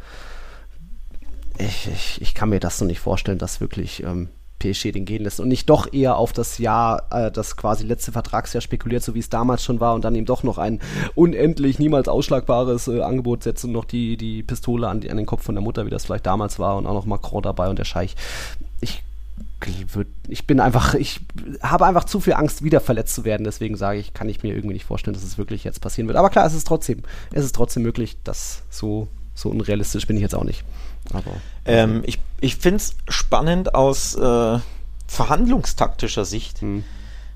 Speaker 2: ich, ich, ich kann mir das noch nicht vorstellen, dass wirklich ähm, PSG den gehen lässt und nicht doch eher auf das Jahr, äh, das quasi letzte Vertragsjahr spekuliert, so wie es damals schon war und dann ihm doch noch ein unendlich, niemals ausschlagbares äh, Angebot setzt und noch die, die Pistole an, die, an den Kopf von der Mutter, wie das vielleicht damals war und auch noch Macron dabei und der Scheich. Ich ich bin einfach, ich habe einfach zu viel Angst, wieder verletzt zu werden. Deswegen sage ich, kann ich mir irgendwie nicht vorstellen, dass es wirklich jetzt passieren wird. Aber klar, es ist trotzdem, es ist trotzdem möglich, dass so, so unrealistisch bin ich jetzt auch nicht. Aber
Speaker 3: Ähm, ich ich finde es spannend aus äh, verhandlungstaktischer Sicht,
Speaker 2: Hm.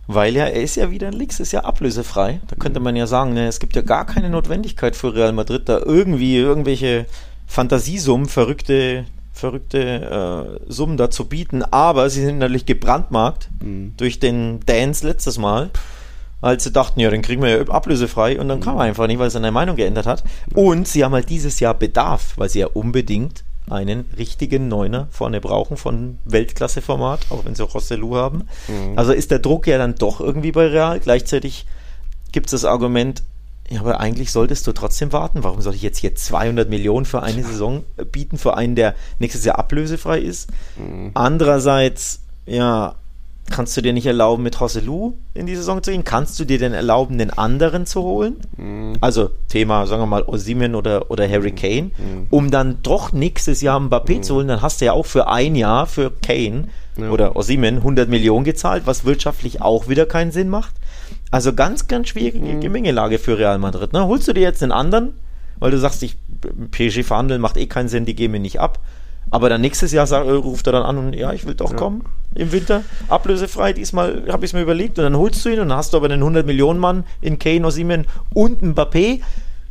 Speaker 3: weil ja, er ist ja wieder nächstes Jahr ablösefrei. Da könnte man ja sagen, ne, es gibt ja gar keine Notwendigkeit für Real Madrid, da irgendwie irgendwelche Fantasiesummen, verrückte, verrückte äh, Summen da zu bieten. Aber sie sind natürlich gebrandmarkt
Speaker 2: hm.
Speaker 3: durch den Dance letztes Mal. Als sie dachten, ja, dann kriegen wir ja ablösefrei und dann kam er einfach nicht, weil er seine Meinung geändert hat. Und sie haben halt dieses Jahr Bedarf, weil sie ja unbedingt einen richtigen Neuner vorne brauchen von Weltklasseformat, auch wenn sie auch Rossellou haben. Also ist der Druck ja dann doch irgendwie bei Real. Gleichzeitig gibt es das Argument, ja, aber eigentlich solltest du trotzdem warten. Warum soll ich jetzt hier 200 Millionen für eine Saison bieten, für einen, der nächstes Jahr ablösefrei ist? Andererseits, ja, kannst du dir nicht erlauben, mit Rossellou in die Saison zu gehen? Kannst du dir denn erlauben, den anderen zu holen? Also Thema, sagen wir mal, Osimen oder, oder Harry Kane, um dann doch nächstes Jahr Mbappé zu holen, dann hast du ja auch für ein Jahr für Kane oder Osimen 100 Millionen gezahlt, was wirtschaftlich auch wieder keinen Sinn macht. Also ganz, ganz schwierige Gemengelage für Real Madrid. Ne? Holst du dir jetzt den anderen, weil du sagst, ich PSG verhandeln macht eh keinen Sinn, die gehen mir nicht ab. Aber dann nächstes Jahr sag, äh, ruft er dann an und ja, ich will doch kommen im Winter. Ablösefrei, diesmal habe ich es mir überlegt und dann holst du ihn und dann hast du aber einen 100 Millionen Mann in Kane, Osimhen und Mbappé.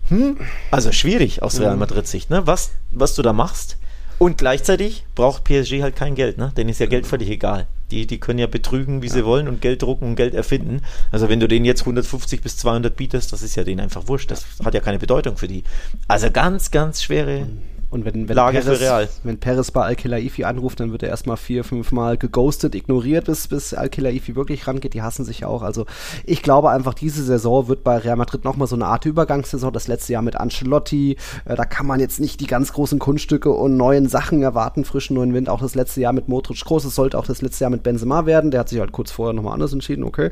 Speaker 3: Hm? Also schwierig aus Real Madrid Sicht, ne? Was, was du da machst. Und gleichzeitig braucht PSG halt kein Geld, ne? Denen ist ja Geld völlig egal. Die, die können ja betrügen, wie sie wollen und Geld drucken und Geld erfinden. Also wenn du denen jetzt 150 bis 200 bietest, das ist ja denen einfach wurscht. Das hat ja keine Bedeutung für die. Also ganz, ganz schwere
Speaker 2: Und wenn, wenn,
Speaker 3: Lage
Speaker 2: Perez,
Speaker 3: für Real.
Speaker 2: wenn Perez bei Al-Khelaifi anruft, dann wird er erstmal vier, fünf Mal geghostet, ignoriert, bis, bis Al-Khelaifi wirklich rangeht. Die hassen sich ja auch. Also ich glaube einfach, diese Saison wird bei Real Madrid nochmal so eine Art Übergangssaison. Das letzte Jahr mit Ancelotti. Äh, da kann man jetzt nicht die ganz großen Kunststücke und neuen Sachen erwarten, frischen neuen Wind. Auch das letzte Jahr mit Modric groß. Es sollte auch das letzte Jahr mit Benzema werden. Der hat sich halt kurz vorher nochmal anders entschieden, okay.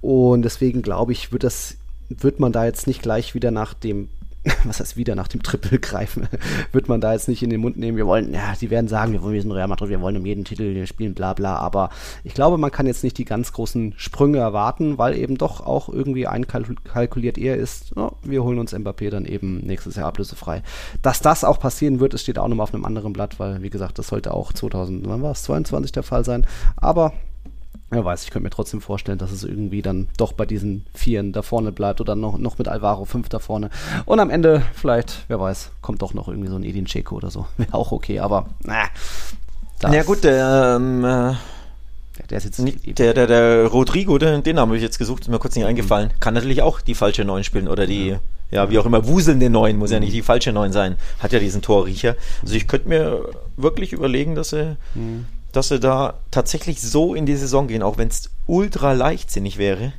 Speaker 2: Und deswegen glaube ich, wird das, wird man da jetzt nicht gleich wieder nach dem was heißt wieder nach dem Triple greifen, wird man da jetzt nicht in den Mund nehmen. Wir wollen, ja, die werden sagen, wir wollen, wir sind Real Madrid, wir wollen um jeden Titel spielen, bla bla. Aber ich glaube, man kann jetzt nicht die ganz großen Sprünge erwarten, weil eben doch auch irgendwie einkalkuliert eher ist, ja, wir holen uns Mbappé dann eben nächstes Jahr ablösefrei. Dass das auch passieren wird, es steht auch nochmal auf einem anderen Blatt, weil, wie gesagt, das sollte auch 2000, wann war es, 22 der Fall sein. Aber Wer weiß, ich könnte mir trotzdem vorstellen, dass es irgendwie dann doch bei diesen Vieren da vorne bleibt oder noch, noch mit Alvaro fünf da vorne. Und am Ende vielleicht, wer weiß, kommt doch noch irgendwie so ein Edin Dzeko oder so. Wäre auch okay, aber na. das-
Speaker 3: Ja gut, der, ähm, äh,
Speaker 2: der, der ist jetzt
Speaker 3: nicht- der, der, der Rodrigo, den, den Namen habe ich jetzt gesucht, ist mir kurz nicht eingefallen. Kann natürlich auch die falsche Neun spielen oder die, ja, wie auch immer, wuselnde Neun, muss ja nicht die falsche Neun sein. Hat ja diesen Torriecher. Also ich könnte mir wirklich überlegen, dass sie, dass sie da tatsächlich so in die Saison gehen, auch wenn es ultra leichtsinnig wäre,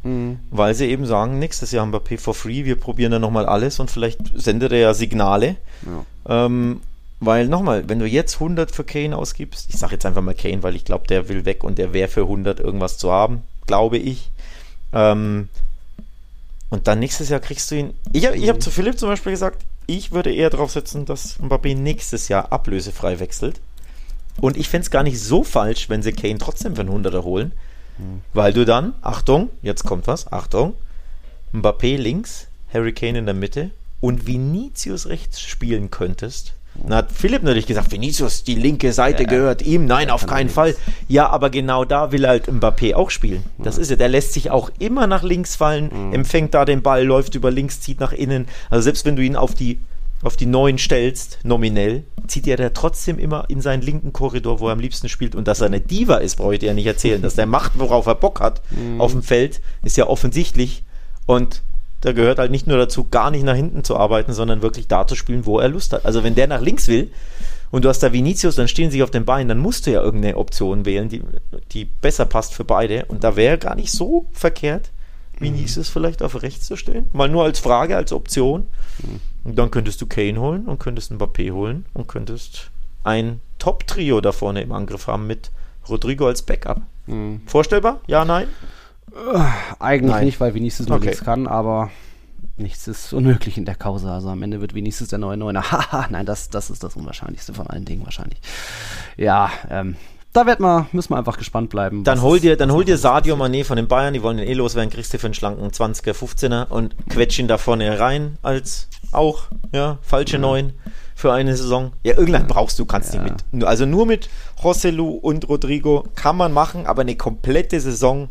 Speaker 3: weil sie eben sagen, nächstes Jahr haben wir Pay for Free, wir probieren dann nochmal alles und vielleicht sendet er ja Signale. Ähm, weil nochmal, wenn du jetzt 100 für Kane ausgibst, ich sage jetzt einfach mal Kane, weil ich glaube, der will weg und der wäre für 100 irgendwas zu haben, glaube ich. Ähm, und dann nächstes Jahr kriegst du ihn. Ich, hab- ich habe zu Philipp zum Beispiel gesagt, ich würde eher darauf setzen, dass Mbappé nächstes Jahr ablösefrei wechselt. Und ich fände es gar nicht so falsch, wenn sie Kane trotzdem für einen 100er holen, weil du dann, Achtung, jetzt kommt was, Achtung, Mbappé links, Harry Kane in der Mitte und Vinicius rechts spielen könntest Dann hat Philipp natürlich gesagt, Vinicius, die linke Seite ja, gehört ihm. Nein, auf keinen Fall. Ja, aber genau da will halt Mbappé auch spielen. Das ist ja, der lässt sich auch immer nach links fallen, mhm. empfängt da den Ball, läuft über links, zieht nach innen. Also selbst wenn du ihn auf die auf die neuen stellst, nominell, zieht er der trotzdem immer in seinen linken Korridor, wo er am liebsten spielt. Und dass er eine Diva ist, brauche ich dir ja nicht erzählen. Dass der macht, worauf er Bock hat mhm. auf dem Feld, ist ja offensichtlich. Und da gehört halt nicht nur dazu, gar nicht nach hinten zu arbeiten, sondern wirklich da zu spielen, wo er Lust hat. Also wenn der nach links will und du hast da Vinicius, dann stehen sie auf den Beinen, dann musst du ja irgendeine Option wählen, die, die besser passt für beide. Und da wäre gar nicht so verkehrt, Vinicius vielleicht auf rechts zu stellen. Mal nur als Frage, als Option. Und dann könntest du Kane holen und könntest einen Mbappé holen und könntest ein Top-Trio da vorne im Angriff haben mit Rodrigo als Backup. Mhm. Vorstellbar? Ja, nein?
Speaker 2: Äh, eigentlich nein. nicht, weil Vinicius nur okay. nichts kann, aber nichts ist unmöglich in der Causa. Also am Ende wird Vinicius der neue Neuner. Haha, nein, das, das ist das Unwahrscheinlichste von allen Dingen wahrscheinlich. Ja, ähm, da wird man, müssen wir einfach gespannt bleiben.
Speaker 3: Dann hol dir, dann hol dir Sadio Mané von den Bayern, die wollen den eh loswerden, kriegst du für einen schlanken 20er, 15er und quetsch ihn da vorne rein als auch, ja, falsche Neun für eine Saison. Ja, irgendwann brauchst du, kannst ja. die mit. Also nur mit Rosselu und Rodrigo kann man machen, aber eine komplette Saison,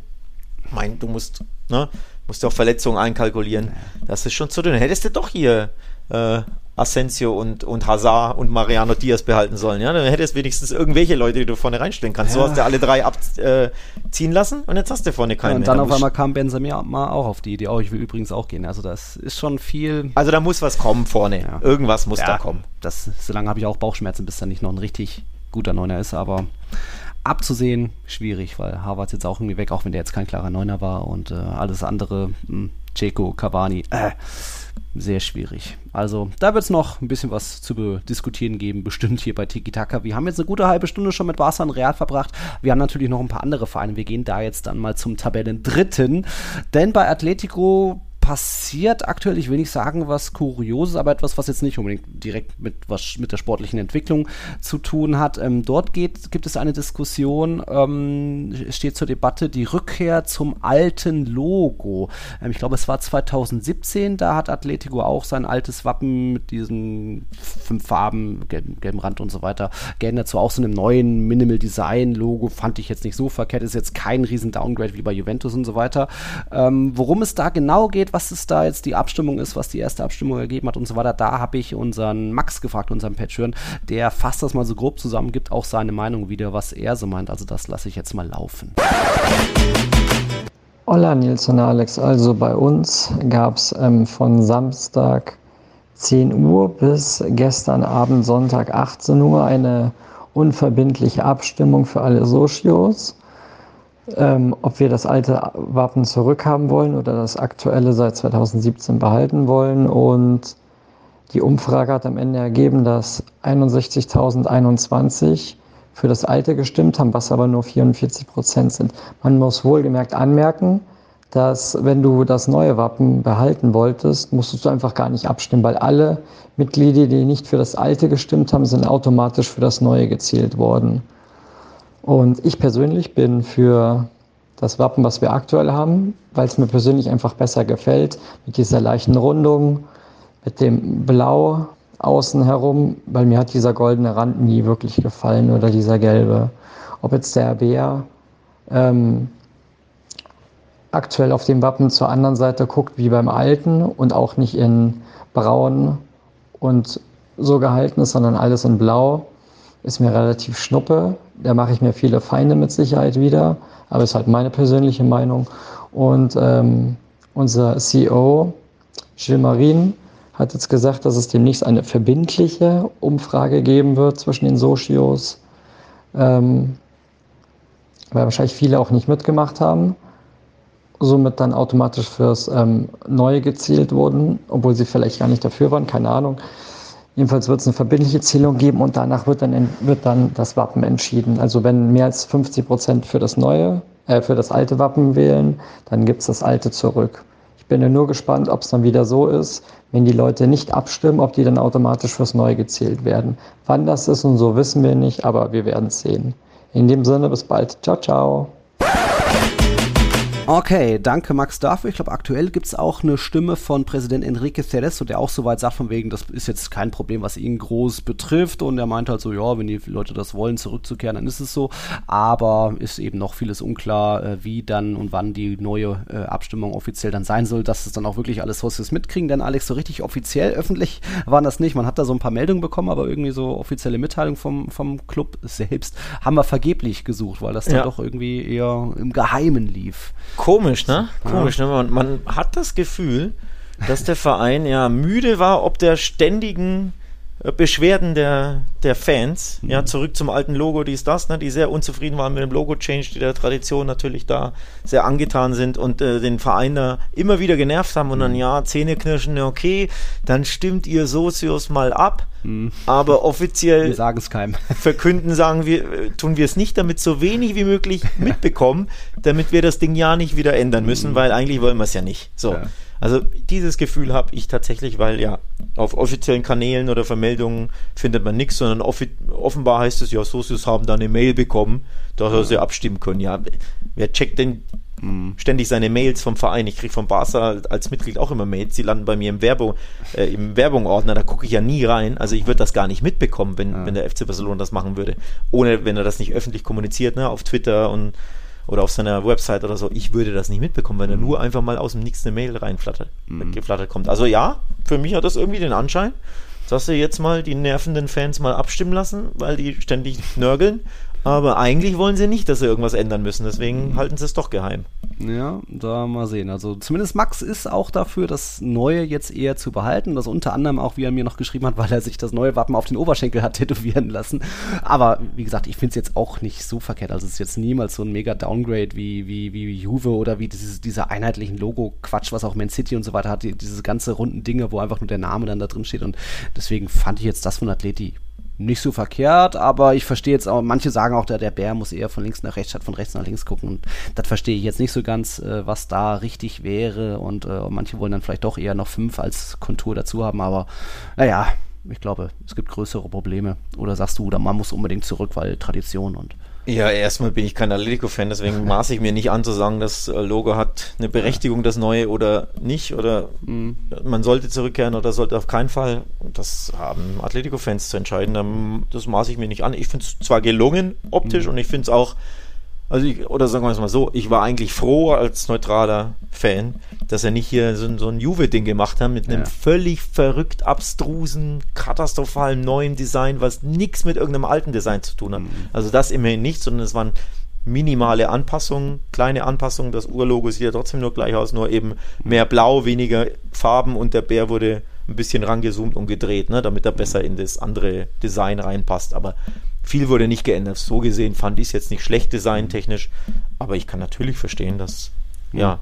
Speaker 3: mein, du musst, ne, musst du auch Verletzungen einkalkulieren. Das ist schon zu dünn. Hättest du doch hier äh, Asensio und, und Hazard und Mariano Diaz behalten sollen. Ja, dann hättest du wenigstens irgendwelche Leute, die du vorne reinstellen kannst. Ja. So hast du alle drei abziehen äh, lassen und jetzt hast du vorne keinen ja,
Speaker 2: und
Speaker 3: mehr.
Speaker 2: dann da auf einmal kam Benzema auch auf die Idee, oh, ich will übrigens auch gehen. Also das ist schon viel.
Speaker 3: Also da muss was kommen vorne. Ja. Irgendwas muss da kommen.
Speaker 2: Das, solange habe ich auch Bauchschmerzen, bis da nicht noch ein richtig guter Neuner ist, aber abzusehen schwierig, weil Harvard jetzt auch irgendwie weg, auch wenn der jetzt kein klarer Neuner war und äh, alles andere, hm, Ceco, Cavani, äh, sehr schwierig. Also da wird es noch ein bisschen was zu diskutieren geben, bestimmt hier bei Tiki Taka. Wir haben jetzt eine gute halbe Stunde schon mit Barca und Real verbracht. Wir haben natürlich noch ein paar andere Vereine. Wir gehen da jetzt dann mal zum Tabellendritten. Denn bei Atletico passiert aktuell, ich will nicht sagen, was Kurioses, aber etwas, was jetzt nicht unbedingt direkt mit, was, mit der sportlichen Entwicklung zu tun hat. Ähm, dort geht, gibt es eine Diskussion, ähm, steht zur Debatte die Rückkehr zum alten Logo. Ähm, ich glaube, es war 2017, da hat Atletico auch sein altes Wappen mit diesen fünf Farben, gelben, gelben Rand und so weiter, geändert zu auch so einem neuen Minimal Design Logo. Fand ich jetzt nicht so verkehrt, ist jetzt kein riesen Downgrade wie bei Juventus und so weiter. Ähm, worum es da genau geht, was es da jetzt die Abstimmung ist, was die erste Abstimmung ergeben hat und so weiter, da habe ich unseren Max gefragt, unseren Patreon, der fasst das mal so grob zusammen, gibt auch seine Meinung wieder, was er so meint. Also das lasse ich jetzt mal laufen.
Speaker 4: Hola Nils und Alex, also bei uns gab es ähm, von Samstag 10 Uhr bis gestern Abend Sonntag 18 Uhr eine unverbindliche Abstimmung für alle Socios ähm, ob wir das alte Wappen zurückhaben wollen oder das aktuelle seit 2017 behalten wollen. Und die Umfrage hat am Ende ergeben, dass 61.021 für das alte gestimmt haben, was aber nur 44 Prozent sind. Man muss wohlgemerkt anmerken, dass wenn du das neue Wappen behalten wolltest, musstest du einfach gar nicht abstimmen, weil alle Mitglieder, die nicht für das alte gestimmt haben, sind automatisch für das neue gezählt worden. Und ich persönlich bin für das Wappen, was wir aktuell haben, weil es mir persönlich einfach besser gefällt, mit dieser leichten Rundung, mit dem Blau außen herum, weil mir hat dieser goldene Rand nie wirklich gefallen oder dieser gelbe. Ob jetzt der Bär ähm, aktuell auf dem Wappen zur anderen Seite guckt wie beim alten und auch nicht in braun und so gehalten ist, sondern alles in blau, ist mir relativ schnuppe. Da mache ich mir viele Feinde mit Sicherheit wieder, aber ist halt meine persönliche Meinung. Und ähm, unser CEO, Gilles Marin, hat jetzt gesagt, dass es demnächst eine verbindliche Umfrage geben wird zwischen den Socios, ähm, weil wahrscheinlich viele auch nicht mitgemacht haben, somit dann automatisch fürs ähm, Neue gezielt wurden, obwohl sie vielleicht gar nicht dafür waren, keine Ahnung. Jedenfalls wird es eine verbindliche Zählung geben und danach wird dann, wird dann das Wappen entschieden. Also wenn mehr als 50 Prozent für das neue, äh, für das alte Wappen wählen, dann gibt es das alte zurück. Ich bin ja nur gespannt, ob es dann wieder so ist, wenn die Leute nicht abstimmen, ob die dann automatisch fürs Neue gezählt werden. Wann das ist und so wissen wir nicht, aber wir werden es sehen. In dem Sinne, bis bald. Ciao, ciao.
Speaker 2: Okay, danke Max dafür. Ich glaube, aktuell gibt es auch eine Stimme von Präsident Enrique Cerezo, der auch soweit sagt, von wegen, das ist jetzt kein Problem, was ihn groß betrifft. Und er meint halt so, ja, wenn die Leute das wollen, zurückzukehren, dann ist es so. Aber ist eben noch vieles unklar, äh, wie dann und wann die neue äh, Abstimmung offiziell dann sein soll, dass es dann auch wirklich alles Sources mitkriegen. Denn Alex, so richtig offiziell, öffentlich waren das nicht. Man hat da so ein paar Meldungen bekommen, aber irgendwie so offizielle Mitteilung vom, vom Club selbst haben wir vergeblich gesucht, weil das dann ja. doch irgendwie eher im Geheimen lief.
Speaker 3: Komisch, ne? Komisch, ne? Man, man hat das Gefühl, dass der Verein ja müde war, ob der ständigen Beschwerden der, der Fans, mhm. ja, zurück zum alten Logo, dies, das, ne, die sehr unzufrieden waren mit dem Logo-Change, die der Tradition natürlich da sehr angetan sind und äh, den Verein da immer wieder genervt haben und dann, mhm. ja, Zähneknirschen, okay, dann stimmt ihr Sozios mal ab, mhm. aber offiziell
Speaker 2: sagen es keinem.
Speaker 3: verkünden, sagen wir, äh, tun wir es nicht, damit so wenig wie möglich mitbekommen, damit wir das Ding ja nicht wieder ändern müssen, mhm. weil eigentlich wollen wir es ja nicht. So. Ja. Also dieses Gefühl habe ich tatsächlich, weil ja auf offiziellen Kanälen oder Vermeldungen findet man nichts, sondern offenbar heißt es ja, Socios haben da eine Mail bekommen, dass ja. sie abstimmen können. Ja, wer checkt denn mhm. ständig seine Mails vom Verein? Ich kriege von Barca als Mitglied auch immer Mails, die landen bei mir im Werbung, äh, im Werbungordner, da gucke ich ja nie rein. Also ich würde das gar nicht mitbekommen, wenn, ja. wenn der FC Barcelona das machen würde. Ohne, wenn er das nicht öffentlich kommuniziert, ne, auf Twitter und oder auf seiner Website oder so, ich würde das nicht mitbekommen, wenn da nur einfach mal aus dem Nix eine Mail reinflattert, mhm. geflattert kommt. Also ja, für mich hat das irgendwie den Anschein, dass sie jetzt mal die nervenden Fans mal abstimmen lassen, weil die ständig nörgeln aber eigentlich wollen sie nicht, dass sie irgendwas ändern müssen. Deswegen mhm. halten sie es doch geheim.
Speaker 2: Ja, da mal sehen. Also zumindest Max ist auch dafür, das Neue jetzt eher zu behalten. Das unter anderem auch, wie er mir noch geschrieben hat, weil er sich das neue Wappen auf den Oberschenkel hat tätowieren lassen. Aber wie gesagt, ich finde es jetzt auch nicht so verkehrt. Also es ist jetzt niemals so ein mega Downgrade wie, wie, wie Juve oder wie dieses, dieser einheitlichen Logo-Quatsch, was auch Man City und so weiter hat. Die, diese ganze runden Dinge, wo einfach nur der Name dann da drin steht. Und deswegen fand ich jetzt das von Atleti nicht so verkehrt, aber ich verstehe jetzt auch, manche sagen auch, der, der Bär muss eher von links nach rechts statt von rechts nach links gucken. Und das verstehe ich jetzt nicht so ganz, äh, was da richtig wäre. Und äh, manche wollen dann vielleicht doch eher noch fünf als Kontur dazu haben, aber naja, ich glaube, es gibt größere Probleme. Oder sagst du, oder man muss unbedingt zurück, weil Tradition und
Speaker 3: ja, erstmal bin ich kein Atletico-Fan, deswegen maße ich mir nicht an zu sagen, das äh, Logo hat eine Berechtigung, das neue oder nicht, oder mhm. man sollte zurückkehren oder sollte auf keinen Fall. Das haben Atletico-Fans zu entscheiden, das maße ich mir nicht an. Ich finde es zwar gelungen optisch mhm. und ich finde es auch also ich, oder sagen wir es mal so, ich war eigentlich froh als neutraler Fan, dass er nicht hier so, so ein Juve-Ding gemacht hat mit einem ja. völlig verrückt abstrusen, katastrophalen neuen Design, was nichts mit irgendeinem alten Design zu tun hat. Mhm. Also das immerhin nicht, sondern es waren minimale Anpassungen, kleine Anpassungen. Das Urlogo sieht ja trotzdem nur gleich aus, nur eben mehr Blau, weniger Farben und der Bär wurde ein bisschen rangezoomt und gedreht, ne, damit er besser in das andere Design reinpasst. Aber viel wurde nicht geändert. So gesehen fand ich es jetzt nicht schlecht designtechnisch, aber ich kann natürlich verstehen, dass ja,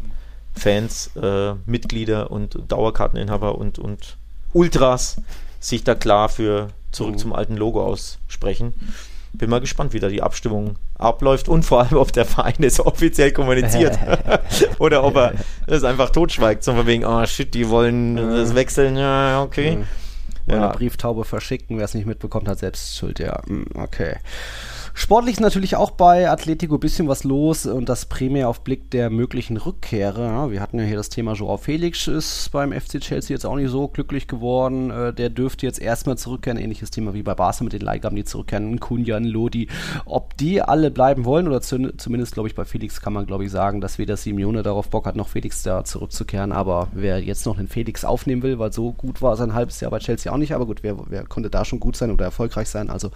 Speaker 3: Fans, äh, Mitglieder und Dauerkarteninhaber und, und Ultras sich da klar für zurück mhm. zum alten Logo aussprechen. Bin mal gespannt, wie da die Abstimmung abläuft und vor allem, ob der Verein es offiziell kommuniziert oder ob er das einfach totschweigt, so von wegen, oh shit, die wollen das wechseln, ja, okay. Mhm
Speaker 2: ja. eine Brieftaube verschicken. Wer es nicht mitbekommt, hat selbst Schuld. Ja, hm, okay. Sportlich ist natürlich auch bei Atletico ein bisschen was los und das primär auf Blick der möglichen Rückkehre. Ja, wir hatten ja hier das Thema Joao Felix ist beim FC Chelsea jetzt auch nicht so glücklich geworden. Äh, der dürfte jetzt erstmal zurückkehren. Ähnliches Thema wie bei Barca mit den Leihgaben, die zurückkehren. Kunjan, Lodi. Ob die alle bleiben wollen oder zu, zumindest, glaube ich, bei Felix kann man, glaube ich, sagen, dass weder Simeone darauf Bock hat, noch Felix da zurückzukehren. Aber wer jetzt noch einen Felix aufnehmen will, weil so gut war sein halbes Jahr bei Chelsea auch nicht. Aber gut, wer, wer konnte da schon gut sein oder erfolgreich sein? Also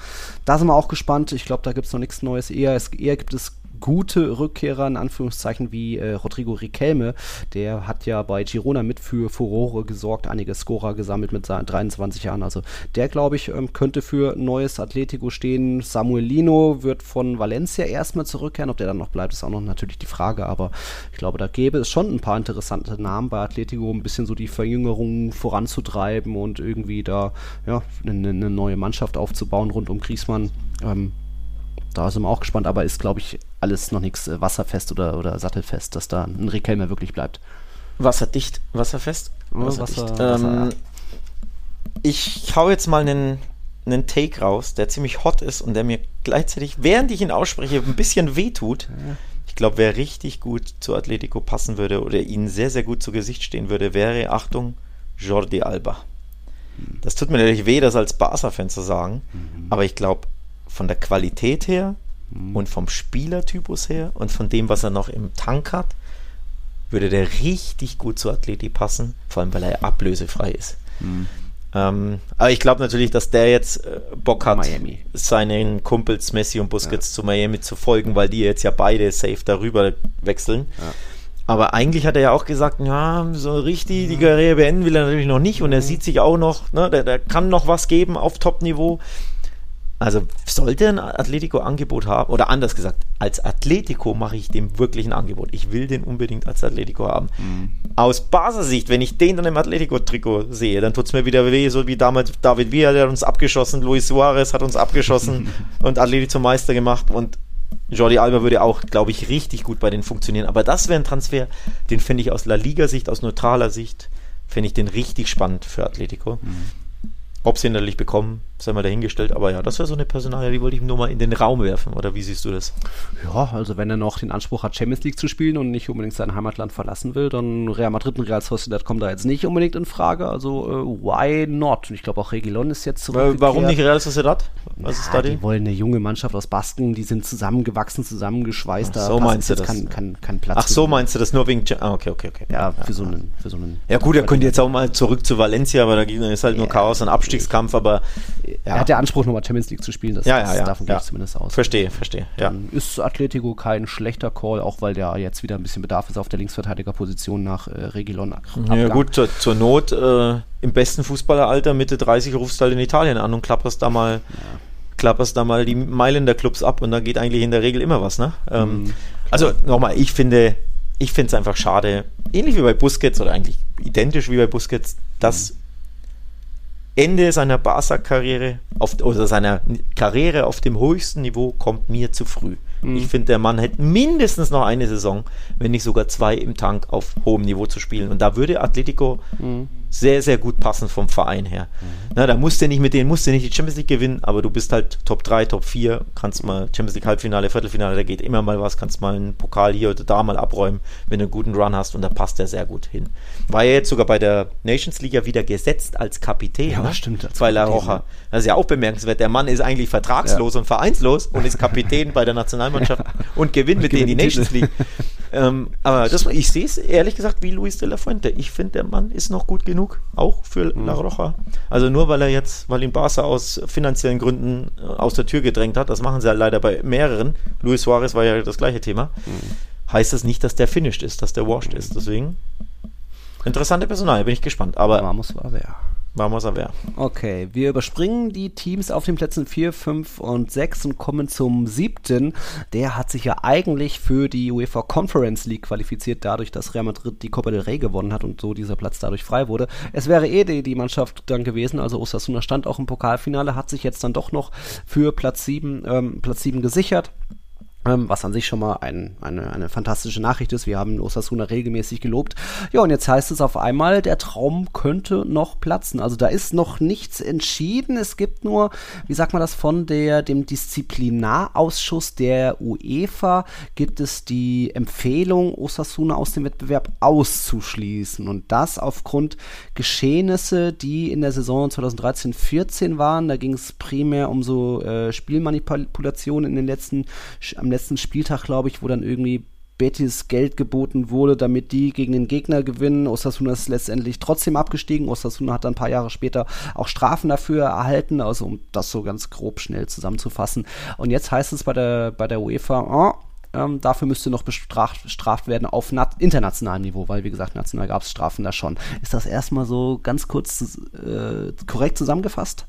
Speaker 2: da sind wir auch gespannt. Ich glaube, da gibt es noch nichts Neues. Eher, es, eher gibt es gute Rückkehrer, in Anführungszeichen, wie äh, Rodrigo Riquelme. Der hat ja bei Girona mit für Furore gesorgt, einige Scorer gesammelt mit seinen 23 Jahren. Also der, glaube ich, ähm, könnte für neues Atletico stehen. Samuel Lino wird von Valencia erstmal zurückkehren. Ob der dann noch bleibt, ist auch noch natürlich die Frage. Aber ich glaube, da gäbe es schon ein paar interessante Namen bei Atletico, um ein bisschen so die Verjüngerung voranzutreiben und irgendwie da ja, eine, eine neue Mannschaft aufzubauen rund um Griesmann. Ähm, da sind wir auch gespannt, aber ist, glaube ich, alles noch nichts äh, wasserfest oder, oder sattelfest, dass da ein Riquelme wirklich bleibt.
Speaker 3: Wasserdicht, wasserfest? Wasserdicht. Wasser, ähm, Wasser. Ich hau jetzt mal einen, einen Take raus, der ziemlich hot ist und der mir gleichzeitig, während ich ihn ausspreche, ein bisschen wehtut. Ja glaube, wer richtig gut zu Atletico passen würde oder ihnen sehr, sehr gut zu Gesicht stehen würde, wäre, Achtung, Jordi Alba. Das tut mir natürlich weh, das als Barca-Fan zu sagen, mhm. aber ich glaube, von der Qualität her mhm. und vom Spielertypus her und von dem, was er noch im Tank hat, würde der richtig gut zu Atleti passen, vor allem weil er ablösefrei ist. Mhm. Ähm, aber ich glaube natürlich, dass der jetzt äh, Bock hat, Miami. seinen Kumpels Messi und Busquets ja. zu Miami zu folgen, weil die jetzt ja beide safe darüber wechseln. Ja. Aber eigentlich hat er ja auch gesagt, ja, so richtig die Karriere beenden will er natürlich noch nicht und er sieht sich auch noch, ne, der, der kann noch was geben auf Top-Niveau. Also sollte ein Atletico-Angebot haben, oder anders gesagt, als Atletico mache ich dem wirklich ein Angebot. Ich will den unbedingt als Atletico haben. Mhm. Aus Basis-Sicht, wenn ich den dann im Atletico-Trikot sehe, dann tut es mir wieder weh, so wie damals David Villa, der hat uns abgeschossen, Luis Suarez hat uns abgeschossen und Atletico zum Meister gemacht und Jordi Alba würde auch, glaube ich, richtig gut bei denen funktionieren. Aber das wäre ein Transfer, den finde ich aus La Liga-Sicht, aus neutraler Sicht, finde ich den richtig spannend für Atletico. Mhm. Ob sie ihn natürlich bekommen, sei mal dahingestellt. Aber ja, das wäre so eine Personalie, die wollte ich nur mal in den Raum werfen. Oder wie siehst du das?
Speaker 2: Ja, also wenn er noch den Anspruch hat, Champions League zu spielen und nicht unbedingt sein Heimatland verlassen will, dann Real Madrid und Real Sociedad kommen da jetzt nicht unbedingt in Frage. Also äh, why not? Und ich glaube auch Regilon ist jetzt
Speaker 3: zurück. Warum nicht Real Sociedad?
Speaker 2: Was ja, ist da die? Die wollen eine junge Mannschaft aus Basken, die sind zusammengewachsen, zusammengeschweißt.
Speaker 3: Ach, so meinst du das?
Speaker 2: Kein, kein, kein Platz.
Speaker 3: Ach so meinst du das nur wegen... Ah, okay, okay, okay.
Speaker 2: Ja, für, so einen, für so einen...
Speaker 3: Ja gut, er könnte jetzt auch mal zurück zu Valencia, aber da ist halt nur Chaos und Abstiegskampf, aber
Speaker 2: ja. Er hat ja Anspruch, nochmal Champions League zu spielen. Das,
Speaker 3: ja, ja, ja.
Speaker 2: davon
Speaker 3: ja.
Speaker 2: ich zumindest aus.
Speaker 3: Verstehe, verstehe.
Speaker 2: Ja. Dann ist Atletico kein schlechter Call, auch weil der jetzt wieder ein bisschen Bedarf ist auf der Linksverteidigerposition nach äh, Regilon.
Speaker 3: Ja gut, zur, zur Not äh, im besten Fußballeralter Mitte 30 rufst du halt in Italien an und klapperst da mal ja. klapperst da mal die Meilen der Clubs ab und da geht eigentlich in der Regel immer was, ne? Ähm, mhm. Also nochmal, ich finde, ich finde es einfach schade, ähnlich wie bei Busquets oder eigentlich identisch wie bei Busquets, dass mhm Ende seiner Barca-Karriere oder seiner Karriere auf dem höchsten Niveau kommt mir zu früh. Mhm. Ich finde, der Mann hätte mindestens noch eine Saison, wenn nicht sogar zwei im Tank auf hohem Niveau zu spielen. Und da würde Atletico mhm sehr, sehr gut passen vom Verein her. Mhm. Na, da musst du nicht mit denen, musst du nicht die Champions League gewinnen, aber du bist halt Top 3, Top 4, kannst mal Champions League Halbfinale, Viertelfinale, da geht immer mal was, kannst mal einen Pokal hier oder da mal abräumen, wenn du einen guten Run hast und da passt der sehr gut hin. War ja jetzt sogar bei der Nations League ja wieder gesetzt als Kapitän.
Speaker 2: Ja, ne? stimmt.
Speaker 3: Bei La Roja. Das ist ja auch bemerkenswert. Der Mann ist eigentlich vertragslos ja. und vereinslos und ist Kapitän bei der Nationalmannschaft und gewinnt mit denen die Nations League. Ähm, aber das, ich sehe es ehrlich gesagt wie Luis de la Fuente. Ich finde, der Mann ist noch gut genug, auch für mhm. La Roja. Also nur weil er jetzt, weil ihn Barca aus finanziellen Gründen äh, aus der Tür gedrängt hat, das machen sie ja leider bei mehreren. Luis Suarez war ja das gleiche Thema. Mhm. Heißt das nicht, dass der finished ist, dass der washed ist. Deswegen interessante Personal, bin ich gespannt. Aber
Speaker 2: Vamos war wer.
Speaker 3: Vamos a ver.
Speaker 2: Okay, wir überspringen die Teams auf den Plätzen 4, 5 und 6 und kommen zum siebten. Der hat sich ja eigentlich für die UEFA Conference League qualifiziert, dadurch, dass Real Madrid die Copa del Rey gewonnen hat und so dieser Platz dadurch frei wurde. Es wäre eh die, die Mannschaft dann gewesen, also Osasuna stand auch im Pokalfinale, hat sich jetzt dann doch noch für Platz 7, ähm, Platz 7 gesichert. Ähm, was an sich schon mal ein, eine, eine fantastische Nachricht ist. Wir haben Osasuna regelmäßig gelobt. Ja, und jetzt heißt es auf einmal, der Traum könnte noch platzen. Also da ist noch nichts entschieden. Es gibt nur, wie sagt man das, von der, dem Disziplinarausschuss der UEFA gibt es die Empfehlung, Osasuna aus dem Wettbewerb auszuschließen. Und das aufgrund Geschehnisse, die in der Saison 2013-14 waren. Da ging es primär um so äh, Spielmanipulationen in den letzten, am letzten Spieltag, glaube ich, wo dann irgendwie Betis Geld geboten wurde, damit die gegen den Gegner gewinnen. Osasuna ist letztendlich trotzdem abgestiegen. Osasuna hat dann ein paar Jahre später auch Strafen dafür erhalten, also um das so ganz grob schnell zusammenzufassen. Und jetzt heißt es bei der, bei der UEFA, oh, ähm, dafür müsste noch bestraft, bestraft werden auf internationalem Niveau, weil wie gesagt, national gab es Strafen da schon. Ist das erstmal so ganz kurz äh, korrekt zusammengefasst?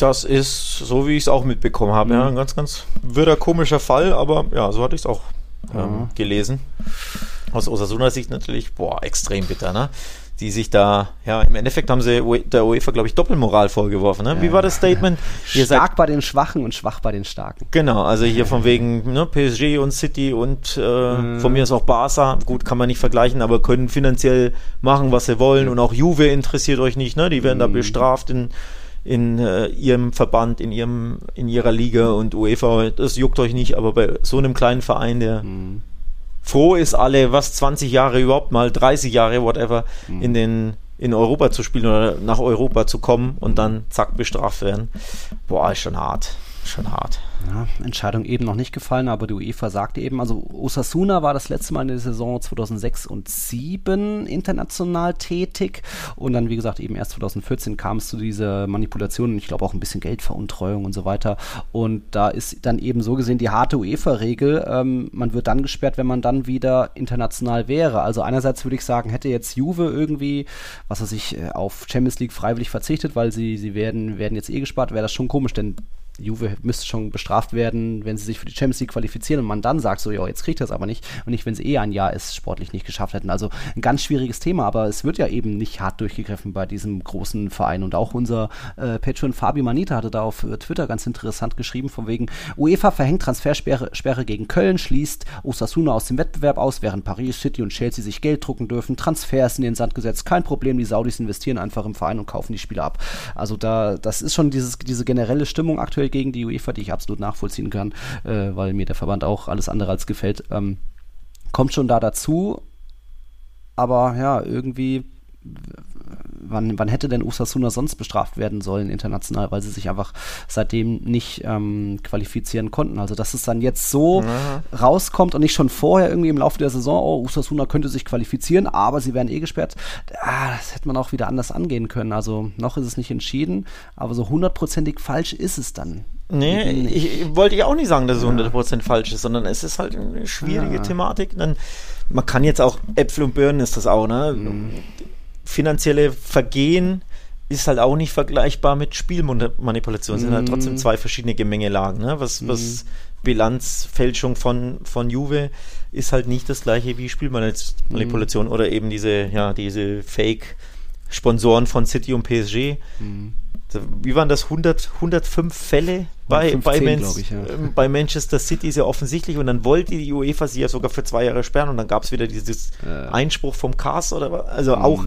Speaker 3: Das ist so, wie ich es auch mitbekommen habe. Mhm. Ja, ein ganz, ganz wirrer, komischer Fall, aber ja, so hatte ich es auch ähm, mhm. gelesen. Aus Osasunas Sicht natürlich, boah, extrem bitter, ne? Die sich da, ja, im Endeffekt haben sie der UEFA, glaube ich, Doppelmoral vorgeworfen. Ne? Wie war das Statement?
Speaker 2: Ihr Stark bei den Schwachen und schwach bei den Starken.
Speaker 3: Genau, also hier von wegen ne, PSG und City und äh, mhm. von mir ist auch Barca. Gut, kann man nicht vergleichen, aber können finanziell machen, was sie wollen. Und auch Juve interessiert euch nicht, ne? Die werden mhm. da bestraft in in äh, ihrem Verband, in ihrem, in ihrer Liga und UEFA, das juckt euch nicht, aber bei so einem kleinen Verein, der mhm. froh ist, alle, was, 20 Jahre überhaupt mal, 30 Jahre, whatever, mhm. in den in Europa zu spielen oder nach Europa zu kommen und dann zack bestraft werden. Boah, ist schon hart schon hart.
Speaker 2: Ja, Entscheidung eben noch nicht gefallen, aber die UEFA sagte eben, also Osasuna war das letzte Mal in der Saison 2006 und 2007 international tätig und dann, wie gesagt, eben erst 2014 kam es zu dieser Manipulation und ich glaube auch ein bisschen Geldveruntreuung und so weiter. Und da ist dann eben so gesehen die harte UEFA-Regel, ähm, man wird dann gesperrt, wenn man dann wieder international wäre. Also einerseits würde ich sagen, hätte jetzt Juve irgendwie, was weiß ich, äh, auf Champions League freiwillig verzichtet, weil sie, sie werden, werden jetzt eh gespart, wäre das schon komisch, denn Juve müsste schon bestraft werden, wenn sie sich für die Champions League qualifizieren und man dann sagt so, ja, jetzt kriegt das aber nicht und nicht, wenn sie eh ein Jahr es sportlich nicht geschafft hätten. Also ein ganz schwieriges Thema, aber es wird ja eben nicht hart durchgegriffen bei diesem großen Verein und auch unser äh, Patron Fabio Manita hatte da auf Twitter ganz interessant geschrieben, von wegen UEFA verhängt Transfersperre Sperre gegen Köln, schließt Osasuna aus dem Wettbewerb aus, während Paris, City und Chelsea sich Geld drucken dürfen, Transfers in den Sand gesetzt, kein Problem, die Saudis investieren einfach im Verein und kaufen die Spieler ab. Also da, das ist schon dieses, diese generelle Stimmung aktuell gegen die UEFA, die ich absolut nachvollziehen kann, äh, weil mir der Verband auch alles andere als gefällt. Ähm, kommt schon da dazu, aber ja, irgendwie wann, wann hätte denn Usasuna sonst bestraft werden sollen international, weil sie sich einfach seitdem nicht ähm, qualifizieren konnten. Also dass es dann jetzt so mhm. rauskommt und nicht schon vorher irgendwie im Laufe der Saison, oh, Usasuna könnte sich qualifizieren, aber sie werden eh gesperrt. Ah, das hätte man auch wieder anders angehen können. Also noch ist es nicht entschieden, aber so hundertprozentig falsch ist es dann.
Speaker 3: Nee, ich, ich wollte ich auch nicht sagen, dass es ja. 100% falsch ist, sondern es ist halt eine schwierige ja. Thematik. Dann, man kann jetzt auch Äpfel und Birnen ist das auch, ne? Mhm finanzielle Vergehen ist halt auch nicht vergleichbar mit Spielmanipulation. Es sind halt trotzdem mhm. zwei verschiedene Gemengelagen. Ne? Was, mm. was Bilanzfälschung von, von Juve ist halt nicht das gleiche wie Spielmanipulation mm. oder eben diese, ja, diese Fake-Sponsoren von City und PSG. Mhm. Wie waren das? 100, 105 Fälle bei, 15, bei, Man ich, ja. Ähm, bei, Manchester City ist ja offensichtlich und dann wollte die UEFA sie ja sogar für zwei Jahre sperren und dann gab es wieder dieses äh. Einspruch vom Cast oder was. Also mhm. auch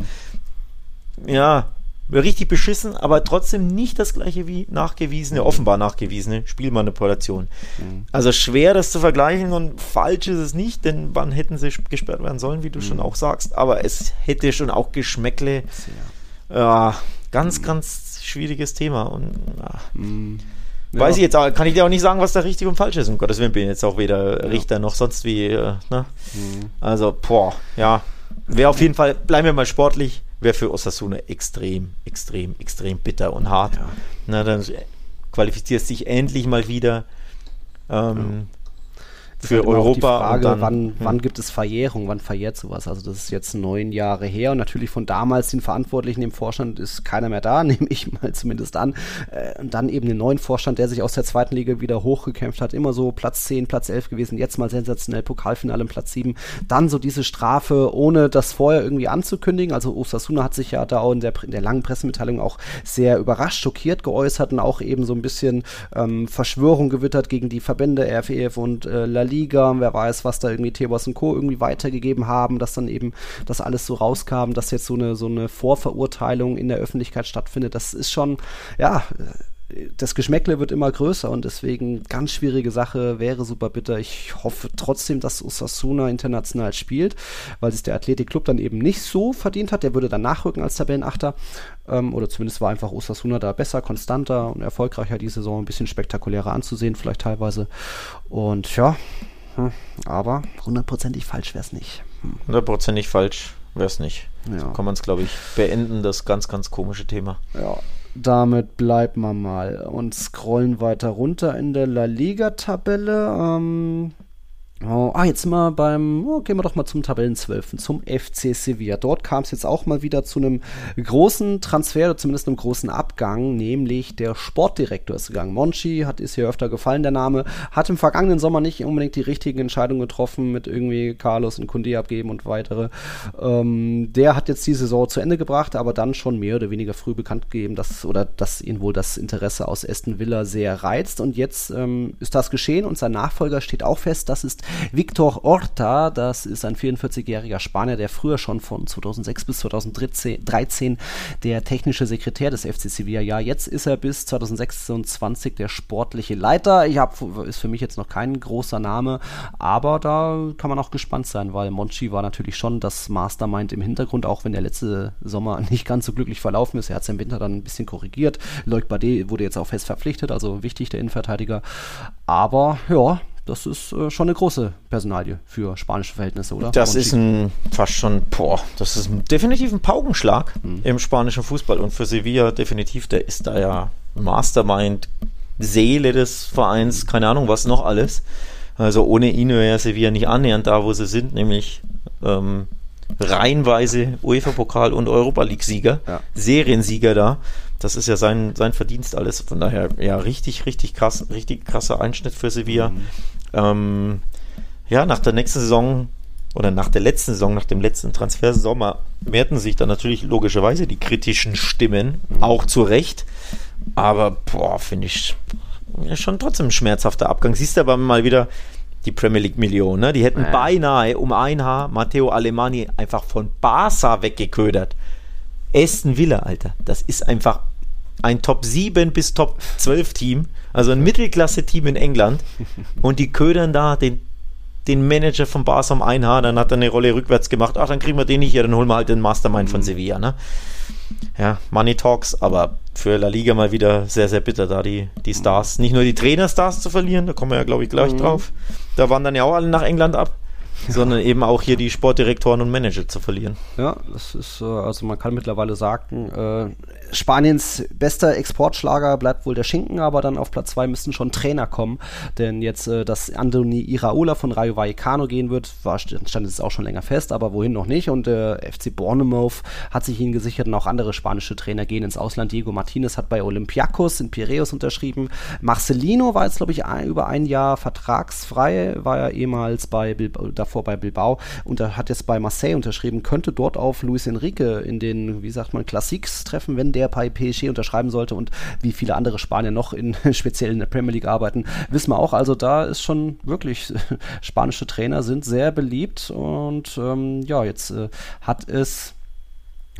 Speaker 3: ja, richtig beschissen, aber trotzdem nicht das gleiche wie nachgewiesene, mhm. offenbar nachgewiesene Spielmanipulation. Mhm. Also schwer das zu vergleichen und falsch ist es nicht, denn wann hätten sie gesperrt werden sollen, wie du mhm. schon auch sagst, aber es hätte schon auch Geschmäckle. Ja, ganz, ganz schwieriges Thema und ja. Mhm. Weiß ich jetzt auch, kann ich dir auch nicht sagen, was da richtig und falsch ist. Um Gottes Willen bin ich jetzt auch weder Richter noch sonst wie. Äh, ne? Mhm. Also, boah, ja. Wäre auf jeden Fall, bleiben wir mal sportlich, wäre für Osasuna extrem, extrem, extrem bitter und hart. Ja. Na, dann qualifizierst dich endlich mal wieder. Ähm, ja für halt Europa. Die
Speaker 2: Frage, dann, wann, hm. wann gibt es Verjährung, wann verjährt sowas? Also das ist jetzt neun Jahre her und natürlich von damals den Verantwortlichen im Vorstand ist keiner mehr da, nehme ich mal zumindest an. Äh, und dann eben den neuen Vorstand, der sich aus der zweiten Liga wieder hochgekämpft hat, immer so Platz 10, Platz 11 gewesen, jetzt mal sensationell Pokalfinale im Platz 7. Dann so diese Strafe, ohne das vorher irgendwie anzukündigen. Also Osasuna hat sich ja da auch in der, in der langen Pressemitteilung auch sehr überrascht, schockiert geäußert und auch eben so ein bisschen ähm, Verschwörung gewittert gegen die Verbände RFEF und äh, La Liga Liga, wer weiß, was da irgendwie Tebos und Co. irgendwie weitergegeben haben, dass dann eben das alles so rauskam, dass jetzt so eine, so eine Vorverurteilung in der Öffentlichkeit stattfindet. Das ist schon, ja, das Geschmäckle wird immer größer und deswegen ganz schwierige Sache, wäre super bitter. Ich hoffe trotzdem, dass Osasuna international spielt, weil sich der Athletikclub dann eben nicht so verdient hat. Der würde dann nachrücken als Tabellenachter ähm, oder zumindest war einfach Osasuna da besser, konstanter und erfolgreicher die Saison, ein bisschen spektakulärer anzusehen vielleicht teilweise. Und ja, hm, aber hundertprozentig falsch wäre es nicht.
Speaker 3: Hm. Hundertprozentig falsch wäre es nicht. Ja. So kann man es, glaube ich, beenden, das ganz, ganz komische Thema.
Speaker 2: Ja, damit bleiben wir mal und scrollen weiter runter in der La Liga-Tabelle. Ähm, Oh, ah, jetzt wir beim, oh, gehen wir doch mal zum Tabellenzwölfen, zum FC Sevilla. Dort kam es jetzt auch mal wieder zu einem großen Transfer, oder zumindest einem großen Abgang, nämlich der Sportdirektor ist gegangen. Monchi hat, ist hier öfter gefallen, der Name, hat im vergangenen Sommer nicht unbedingt die richtigen Entscheidungen getroffen, mit irgendwie Carlos und Kunde abgeben und weitere. Ähm, der hat jetzt die Saison zu Ende gebracht, aber dann schon mehr oder weniger früh bekannt gegeben, dass, oder dass ihn wohl das Interesse aus Aston Villa sehr reizt. Und jetzt ähm, ist das geschehen und sein Nachfolger steht auch fest, das ist Victor Horta, das ist ein 44-jähriger Spanier, der früher schon von 2006 bis 2013 der technische Sekretär des FC Sevilla. Ja, jetzt ist er bis 2026 der sportliche Leiter. Ich hab, ist für mich jetzt noch kein großer Name, aber da kann man auch gespannt sein, weil Monchi war natürlich schon das Mastermind im Hintergrund, auch wenn der letzte Sommer nicht ganz so glücklich verlaufen ist. Er hat es im Winter dann ein bisschen korrigiert. Loic Badet wurde jetzt auch fest verpflichtet, also wichtig, der Innenverteidiger. Aber ja, das ist äh, schon eine große Personalie für spanische Verhältnisse, oder?
Speaker 3: Das ist ein fast schon, boah, das ist ein, definitiv ein Paukenschlag mhm. im spanischen Fußball und für Sevilla definitiv, der ist da ja Mastermind, Seele des Vereins, keine Ahnung, was noch alles. Also ohne ihn wäre Sevilla nicht annähernd da, wo sie sind, nämlich ähm, reihenweise UEFA-Pokal und Europa League-Sieger, ja. Seriensieger da. Das ist ja sein, sein Verdienst alles. Von daher, ja, richtig, richtig krass, richtig krasser Einschnitt für Sevilla. Mhm. Ähm, ja, nach der nächsten Saison oder nach der letzten Saison, nach dem letzten Transfersommer, mehrten sich dann natürlich logischerweise die kritischen Stimmen, mhm. auch zu Recht. Aber, boah, finde ich schon trotzdem ein schmerzhafter Abgang. Siehst du aber mal wieder, die Premier League Million. Ne? Die hätten ja. beinahe um ein Haar Matteo Alemani einfach von Barca weggeködert. Aston Villa, Alter. Das ist einfach ein Top 7 bis Top 12 Team, also ein Mittelklasse-Team in England. Und die ködern da den, den Manager von Barca um ein Haar, dann hat er eine Rolle rückwärts gemacht. Ach, dann kriegen wir den nicht hier, dann holen wir halt den Mastermind von mhm. Sevilla. Ne? Ja, Money Talks, aber für La Liga mal wieder sehr, sehr bitter, da die, die Stars, nicht nur die Trainerstars zu verlieren, da kommen wir ja, glaube ich, gleich mhm. drauf. Da waren dann ja auch alle nach England ab sondern eben auch hier die Sportdirektoren und Manager zu verlieren.
Speaker 2: Ja, das ist, äh, also man kann mittlerweile sagen, äh, Spaniens bester Exportschlager bleibt wohl der Schinken, aber dann auf Platz 2 müssten schon Trainer kommen, denn jetzt, äh, dass Andoni Iraola von Rayo Vallecano gehen wird, war, stand jetzt auch schon länger fest, aber wohin noch nicht und der FC Bournemouth hat sich ihn gesichert und auch andere spanische Trainer gehen ins Ausland. Diego Martinez hat bei Olympiakos in Piraeus unterschrieben. Marcelino war jetzt, glaube ich, ein, über ein Jahr vertragsfrei, war ja ehemals bei Bilbao, davor bei Bilbao und hat jetzt bei Marseille unterschrieben, könnte dort auf Luis Enrique in den, wie sagt man, Classics treffen, wenn der bei PSG unterschreiben sollte und wie viele andere Spanier noch in speziell in der Premier League arbeiten, wissen wir auch. Also da ist schon wirklich, spanische Trainer sind sehr beliebt und ähm, ja, jetzt äh, hat es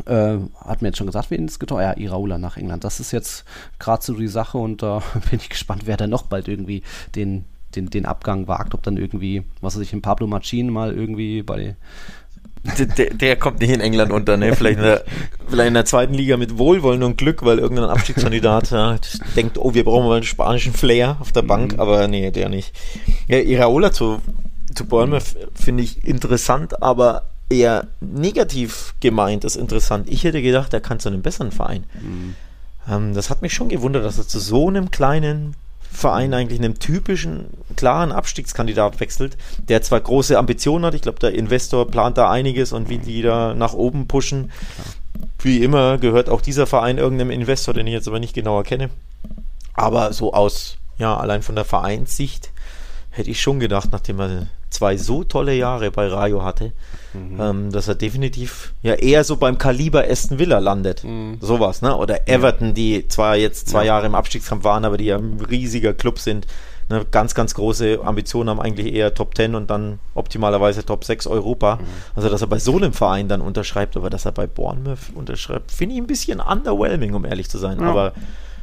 Speaker 2: äh, hat mir jetzt schon gesagt, wen es getan Ja, Iraula nach England. Das ist jetzt gerade so die Sache und da äh, bin ich gespannt, wer da noch bald irgendwie den den, den Abgang wagt, ob dann irgendwie, was weiß ich, ein Pablo Machin mal irgendwie bei
Speaker 3: der, der, kommt nicht in England unter, ne? Vielleicht in, der, vielleicht in der zweiten Liga mit Wohlwollen und Glück, weil irgendein Abstiegskandidat ja, denkt, oh, wir brauchen mal einen spanischen Flair auf der Bank, mhm. aber nee, der nicht. Ja, Iraola zu, zu Bournemouth finde ich interessant, aber eher negativ gemeint ist interessant. Ich hätte gedacht, er kann zu einem besseren Verein. Mhm. Ähm, das hat mich schon gewundert, dass er zu so einem kleinen Verein eigentlich einem typischen, klaren Abstiegskandidat wechselt, der zwar große Ambitionen hat, ich glaube, der Investor plant da einiges und will die da nach oben pushen. Wie immer gehört auch dieser Verein irgendeinem Investor, den ich jetzt aber nicht genauer kenne. Aber so aus, ja, allein von der Vereinssicht hätte ich schon gedacht, nachdem er zwei so tolle Jahre bei Rayo hatte, mhm. ähm, dass er definitiv ja eher so beim Kaliber Aston Villa landet. Mhm. Sowas, ne? Oder Everton, die zwar jetzt zwei ja. Jahre im Abstiegskampf waren, aber die ja ein riesiger Club sind. Ne, ganz, ganz große Ambitionen haben eigentlich eher Top 10 und dann optimalerweise Top 6 Europa. Mhm. Also, dass er bei so einem Verein dann unterschreibt, aber dass er bei Bournemouth unterschreibt, finde ich ein bisschen underwhelming, um ehrlich zu sein. Ja. Aber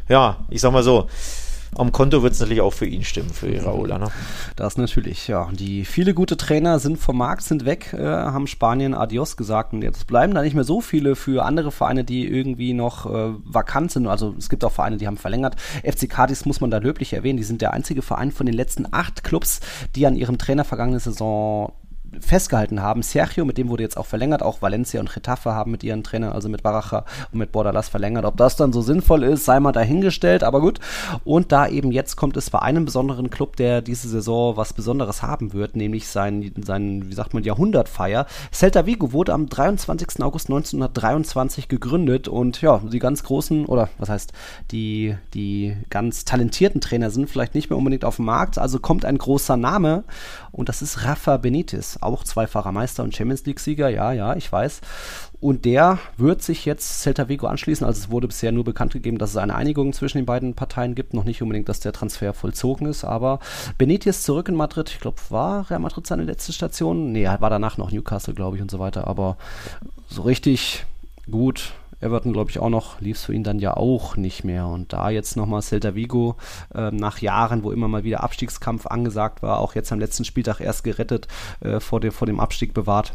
Speaker 3: ja, ich sag mal so, am Konto wird es natürlich auch für ihn stimmen, für Iraola. Ne?
Speaker 2: Das natürlich, ja. Die viele gute Trainer sind vom Markt, sind weg, äh, haben Spanien Adios gesagt und jetzt bleiben da nicht mehr so viele für andere Vereine, die irgendwie noch äh, vakant sind. Also es gibt auch Vereine, die haben verlängert. FC Cadiz muss man da löblich erwähnen. Die sind der einzige Verein von den letzten acht Clubs, die an ihrem Trainer vergangene Saison festgehalten haben. Sergio, mit dem wurde jetzt auch verlängert, auch Valencia und Getafe haben mit ihren Trainern, also mit Baraja und mit Bordalas verlängert. Ob das dann so sinnvoll ist, sei mal dahingestellt, aber gut. Und da eben jetzt kommt es bei einem besonderen Club, der diese Saison was Besonderes haben wird, nämlich sein, sein wie sagt man, Jahrhundertfeier. Celta Vigo wurde am 23. August 1923 gegründet und ja, die ganz großen, oder was heißt, die, die ganz talentierten Trainer sind vielleicht nicht mehr unbedingt auf dem Markt, also kommt ein großer Name und das ist Rafa Benitez auch zweifacher Meister und Champions League-Sieger, ja, ja, ich weiß. Und der wird sich jetzt Celta Vigo anschließen. Also es wurde bisher nur bekannt gegeben, dass es eine Einigung zwischen den beiden Parteien gibt. Noch nicht unbedingt, dass der Transfer vollzogen ist. Aber Benitez zurück in Madrid. Ich glaube, war Real Madrid seine letzte Station? Nee, war danach noch Newcastle, glaube ich, und so weiter. Aber so richtig gut Everton, glaube ich, auch noch, lief es für ihn dann ja auch nicht mehr. Und da jetzt nochmal Celta Vigo äh, nach Jahren, wo immer mal wieder Abstiegskampf angesagt war, auch jetzt am letzten Spieltag erst gerettet, äh, vor, dem, vor dem Abstieg bewahrt.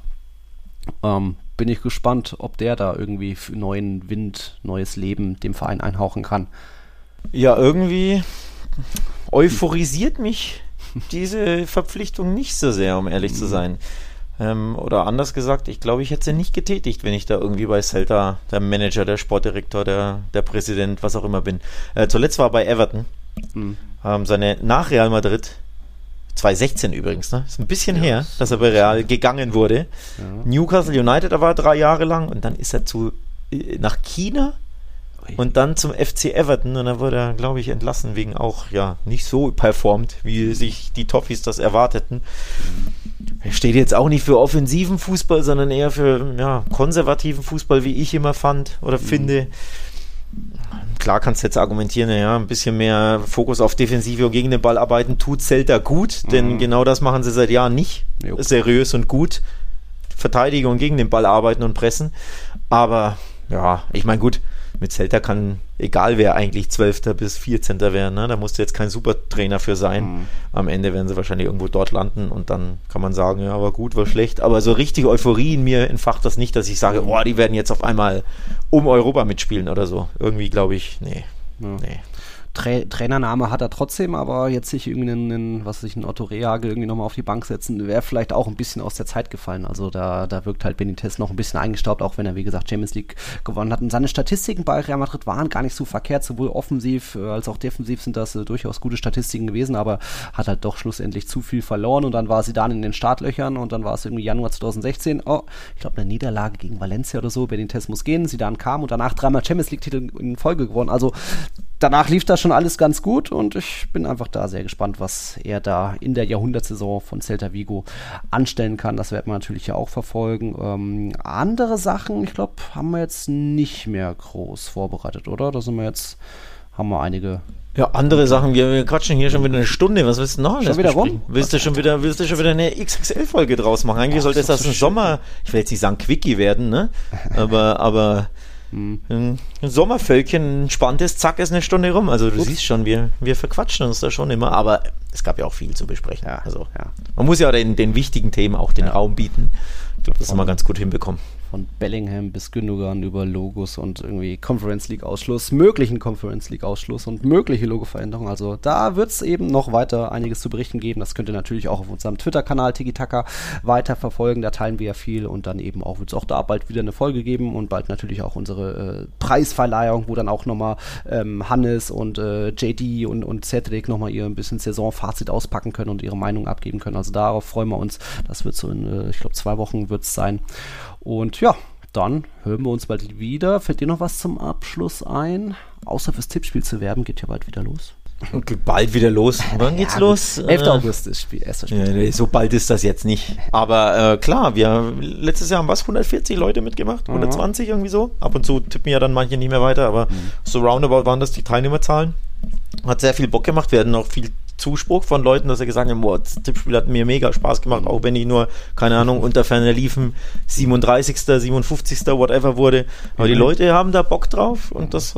Speaker 2: Ähm, bin ich gespannt, ob der da irgendwie neuen Wind, neues Leben dem Verein einhauchen kann.
Speaker 3: Ja, irgendwie euphorisiert mich diese Verpflichtung nicht so sehr, um ehrlich zu mhm. sein. Ähm, oder anders gesagt, ich glaube, ich hätte sie nicht getätigt, wenn ich da irgendwie bei Celta der Manager, der Sportdirektor, der, der Präsident, was auch immer bin. Äh, zuletzt war er bei Everton. Mhm. Ähm, seine nach Real Madrid 2016 übrigens, ne? Ist ein bisschen ja, her, dass er bei Real gegangen wurde. Ja. Newcastle United, da war er drei Jahre lang und dann ist er zu äh, nach China und dann zum FC Everton und dann wurde er, glaube ich, entlassen wegen auch ja nicht so performt, wie sich die Toffees das erwarteten. Er steht jetzt auch nicht für offensiven Fußball, sondern eher für ja, konservativen Fußball, wie ich immer fand oder mhm. finde klar kannst du jetzt argumentieren, ja, ein bisschen mehr Fokus auf Defensive und gegen den Ball arbeiten tut Zelda gut, denn mhm. genau das machen sie seit Jahren nicht. Jo. Seriös und gut. Verteidigen und gegen den Ball arbeiten und pressen. Aber ja, ich meine, gut, mit Celta kann egal wer eigentlich 12. bis 14. werden. Ne? Da musst du jetzt kein Supertrainer für sein. Mhm. Am Ende werden sie wahrscheinlich irgendwo dort landen und dann kann man sagen, ja, war gut, war schlecht. Aber so richtig Euphorie in mir entfacht das nicht, dass ich sage, oh, die werden jetzt auf einmal um Europa mitspielen oder so. Irgendwie glaube ich, nee. Ja. nee.
Speaker 2: Tra Trainername hat er trotzdem, aber jetzt sich irgendeinen, was sich ein Otto Rehagel irgendwie nochmal auf die Bank setzen, wäre vielleicht auch ein bisschen aus der Zeit gefallen. Also da, da wirkt halt Benitez noch ein bisschen eingestaubt, auch wenn er, wie gesagt, Champions League gewonnen hat. Und seine Statistiken bei Real Madrid waren gar nicht so verkehrt, sowohl offensiv äh, als auch defensiv sind das äh, durchaus gute Statistiken gewesen, aber hat halt doch schlussendlich zu viel verloren und dann war sie dann in den Startlöchern und dann war es irgendwie Januar 2016, oh, ich glaube eine Niederlage gegen Valencia oder so, Benitez muss gehen, sie dann kam und danach dreimal Champions League-Titel in Folge gewonnen. Also danach lief das schon alles ganz gut und ich bin einfach da sehr gespannt, was er da in der Jahrhundertsaison von Celta Vigo anstellen kann. Das werden wir natürlich ja auch verfolgen. Ähm, andere Sachen, ich glaube, haben wir jetzt nicht mehr groß vorbereitet, oder? Da sind wir jetzt, haben wir einige
Speaker 3: ja, andere Sachen, wir, wir quatschen hier schon wieder eine Stunde. Was willst du noch?
Speaker 2: Schon wieder rum?
Speaker 3: Willst du schon wieder, willst du schon wieder eine XXL-Folge draus machen? Eigentlich Ach, sollte das ein Sommer, ich will jetzt nicht sagen Quickie werden, ne? Aber, aber Mhm. Ein Sommervölkchen, ein spannendes, zack, ist eine Stunde rum. Also du Ups. siehst schon, wir, wir verquatschen uns da schon immer, aber es gab ja auch viel zu besprechen. Ja, also ja. man muss ja den, den wichtigen Themen auch den ja. Raum bieten. Ich glaube, das haben wir ganz gut hinbekommen
Speaker 2: von Bellingham bis Gündogan über Logos und irgendwie Conference League Ausschluss, möglichen Conference League Ausschluss und mögliche Logoveränderungen. Also da wird es eben noch weiter einiges zu berichten geben. Das könnt ihr natürlich auch auf unserem Twitter-Kanal Tiki-Taka weiter verfolgen. Da teilen wir ja viel und dann eben auch wird es auch da bald wieder eine Folge geben und bald natürlich auch unsere äh, Preisverleihung, wo dann auch nochmal ähm, Hannes und äh, JD und, und Cedric nochmal ihr ein bisschen Saisonfazit auspacken können und ihre Meinung abgeben können. Also darauf freuen wir uns. Das wird so in, äh, ich glaube, zwei Wochen wird es sein. Und ja, dann hören wir uns bald wieder. Fällt dir noch was zum Abschluss ein? Außer fürs Tippspiel zu werben, geht ja bald wieder los.
Speaker 3: Geht bald wieder los. Wann geht's ja, los?
Speaker 2: 11. Äh, August ist Spiel, erster
Speaker 3: Spiel. Nee, so bald ist das jetzt nicht. Aber äh, klar, wir letztes Jahr haben was 140 Leute mitgemacht, 120 mhm. irgendwie so. Ab und zu tippen ja dann manche nicht mehr weiter, aber mhm. so roundabout waren das die Teilnehmerzahlen. Hat sehr viel Bock gemacht. Wir hatten auch viel Zuspruch von Leuten, dass sie gesagt haben, boah, das Tippspiel hat mir mega Spaß gemacht, auch wenn ich nur, keine Ahnung, unter Ferner liefen, 37., 57., whatever wurde. Aber mhm. die Leute haben da Bock drauf und das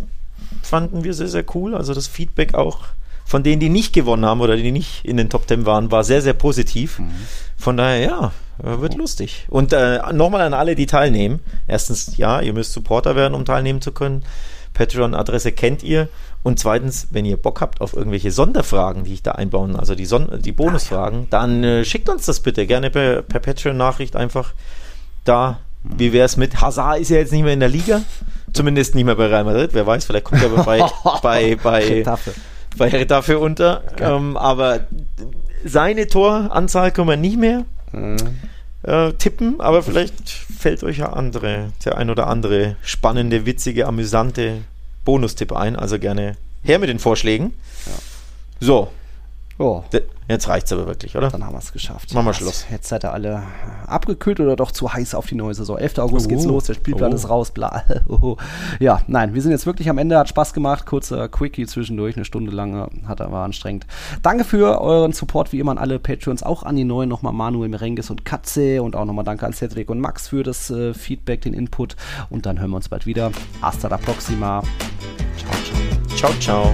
Speaker 3: fanden wir sehr, sehr cool. Also das Feedback auch von denen, die nicht gewonnen haben oder die nicht in den Top 10 waren, war sehr, sehr positiv. Mhm. Von daher, ja, wird lustig. Und äh, nochmal an alle, die teilnehmen. Erstens, ja, ihr müsst Supporter werden, um teilnehmen zu können. Patreon-Adresse kennt ihr. Und zweitens, wenn ihr Bock habt auf irgendwelche Sonderfragen, die ich da einbauen, also die, Son die Bonusfragen, ah, ja. dann äh, schickt uns das bitte gerne per, per Patreon-Nachricht einfach da. Wie wäre es mit Hazard ist ja jetzt nicht mehr in der Liga, zumindest nicht mehr bei Real Madrid. Wer weiß, vielleicht kommt er aber bei bei bei bei Retafe unter. Ähm, aber seine Toranzahl können wir nicht mehr mhm. äh, tippen, aber vielleicht fällt euch ja andere, der ein oder andere spannende, witzige, amüsante Bonustipp ein. Also gerne her mit den Vorschlägen. Ja. So, Oh. Jetzt reicht's aber wirklich, oder?
Speaker 2: Dann haben wir es geschafft.
Speaker 3: Machen wir Schluss.
Speaker 2: Jetzt seid ihr alle abgekühlt oder doch zu heiß auf die neue Saison. 11. August oh. geht's los, der Spielplan oh. ist raus, bla. ja, nein, wir sind jetzt wirklich am Ende. Hat Spaß gemacht. Kurzer Quickie zwischendurch, eine Stunde lang. Hat aber anstrengend. Danke für euren Support, wie immer an alle Patreons, auch an die neuen nochmal Manuel Merenges und Katze und auch nochmal danke an Cedric und Max für das äh, Feedback, den Input. Und dann hören wir uns bald wieder. Hasta la próxima.
Speaker 3: Ciao, ciao. Ciao, ciao.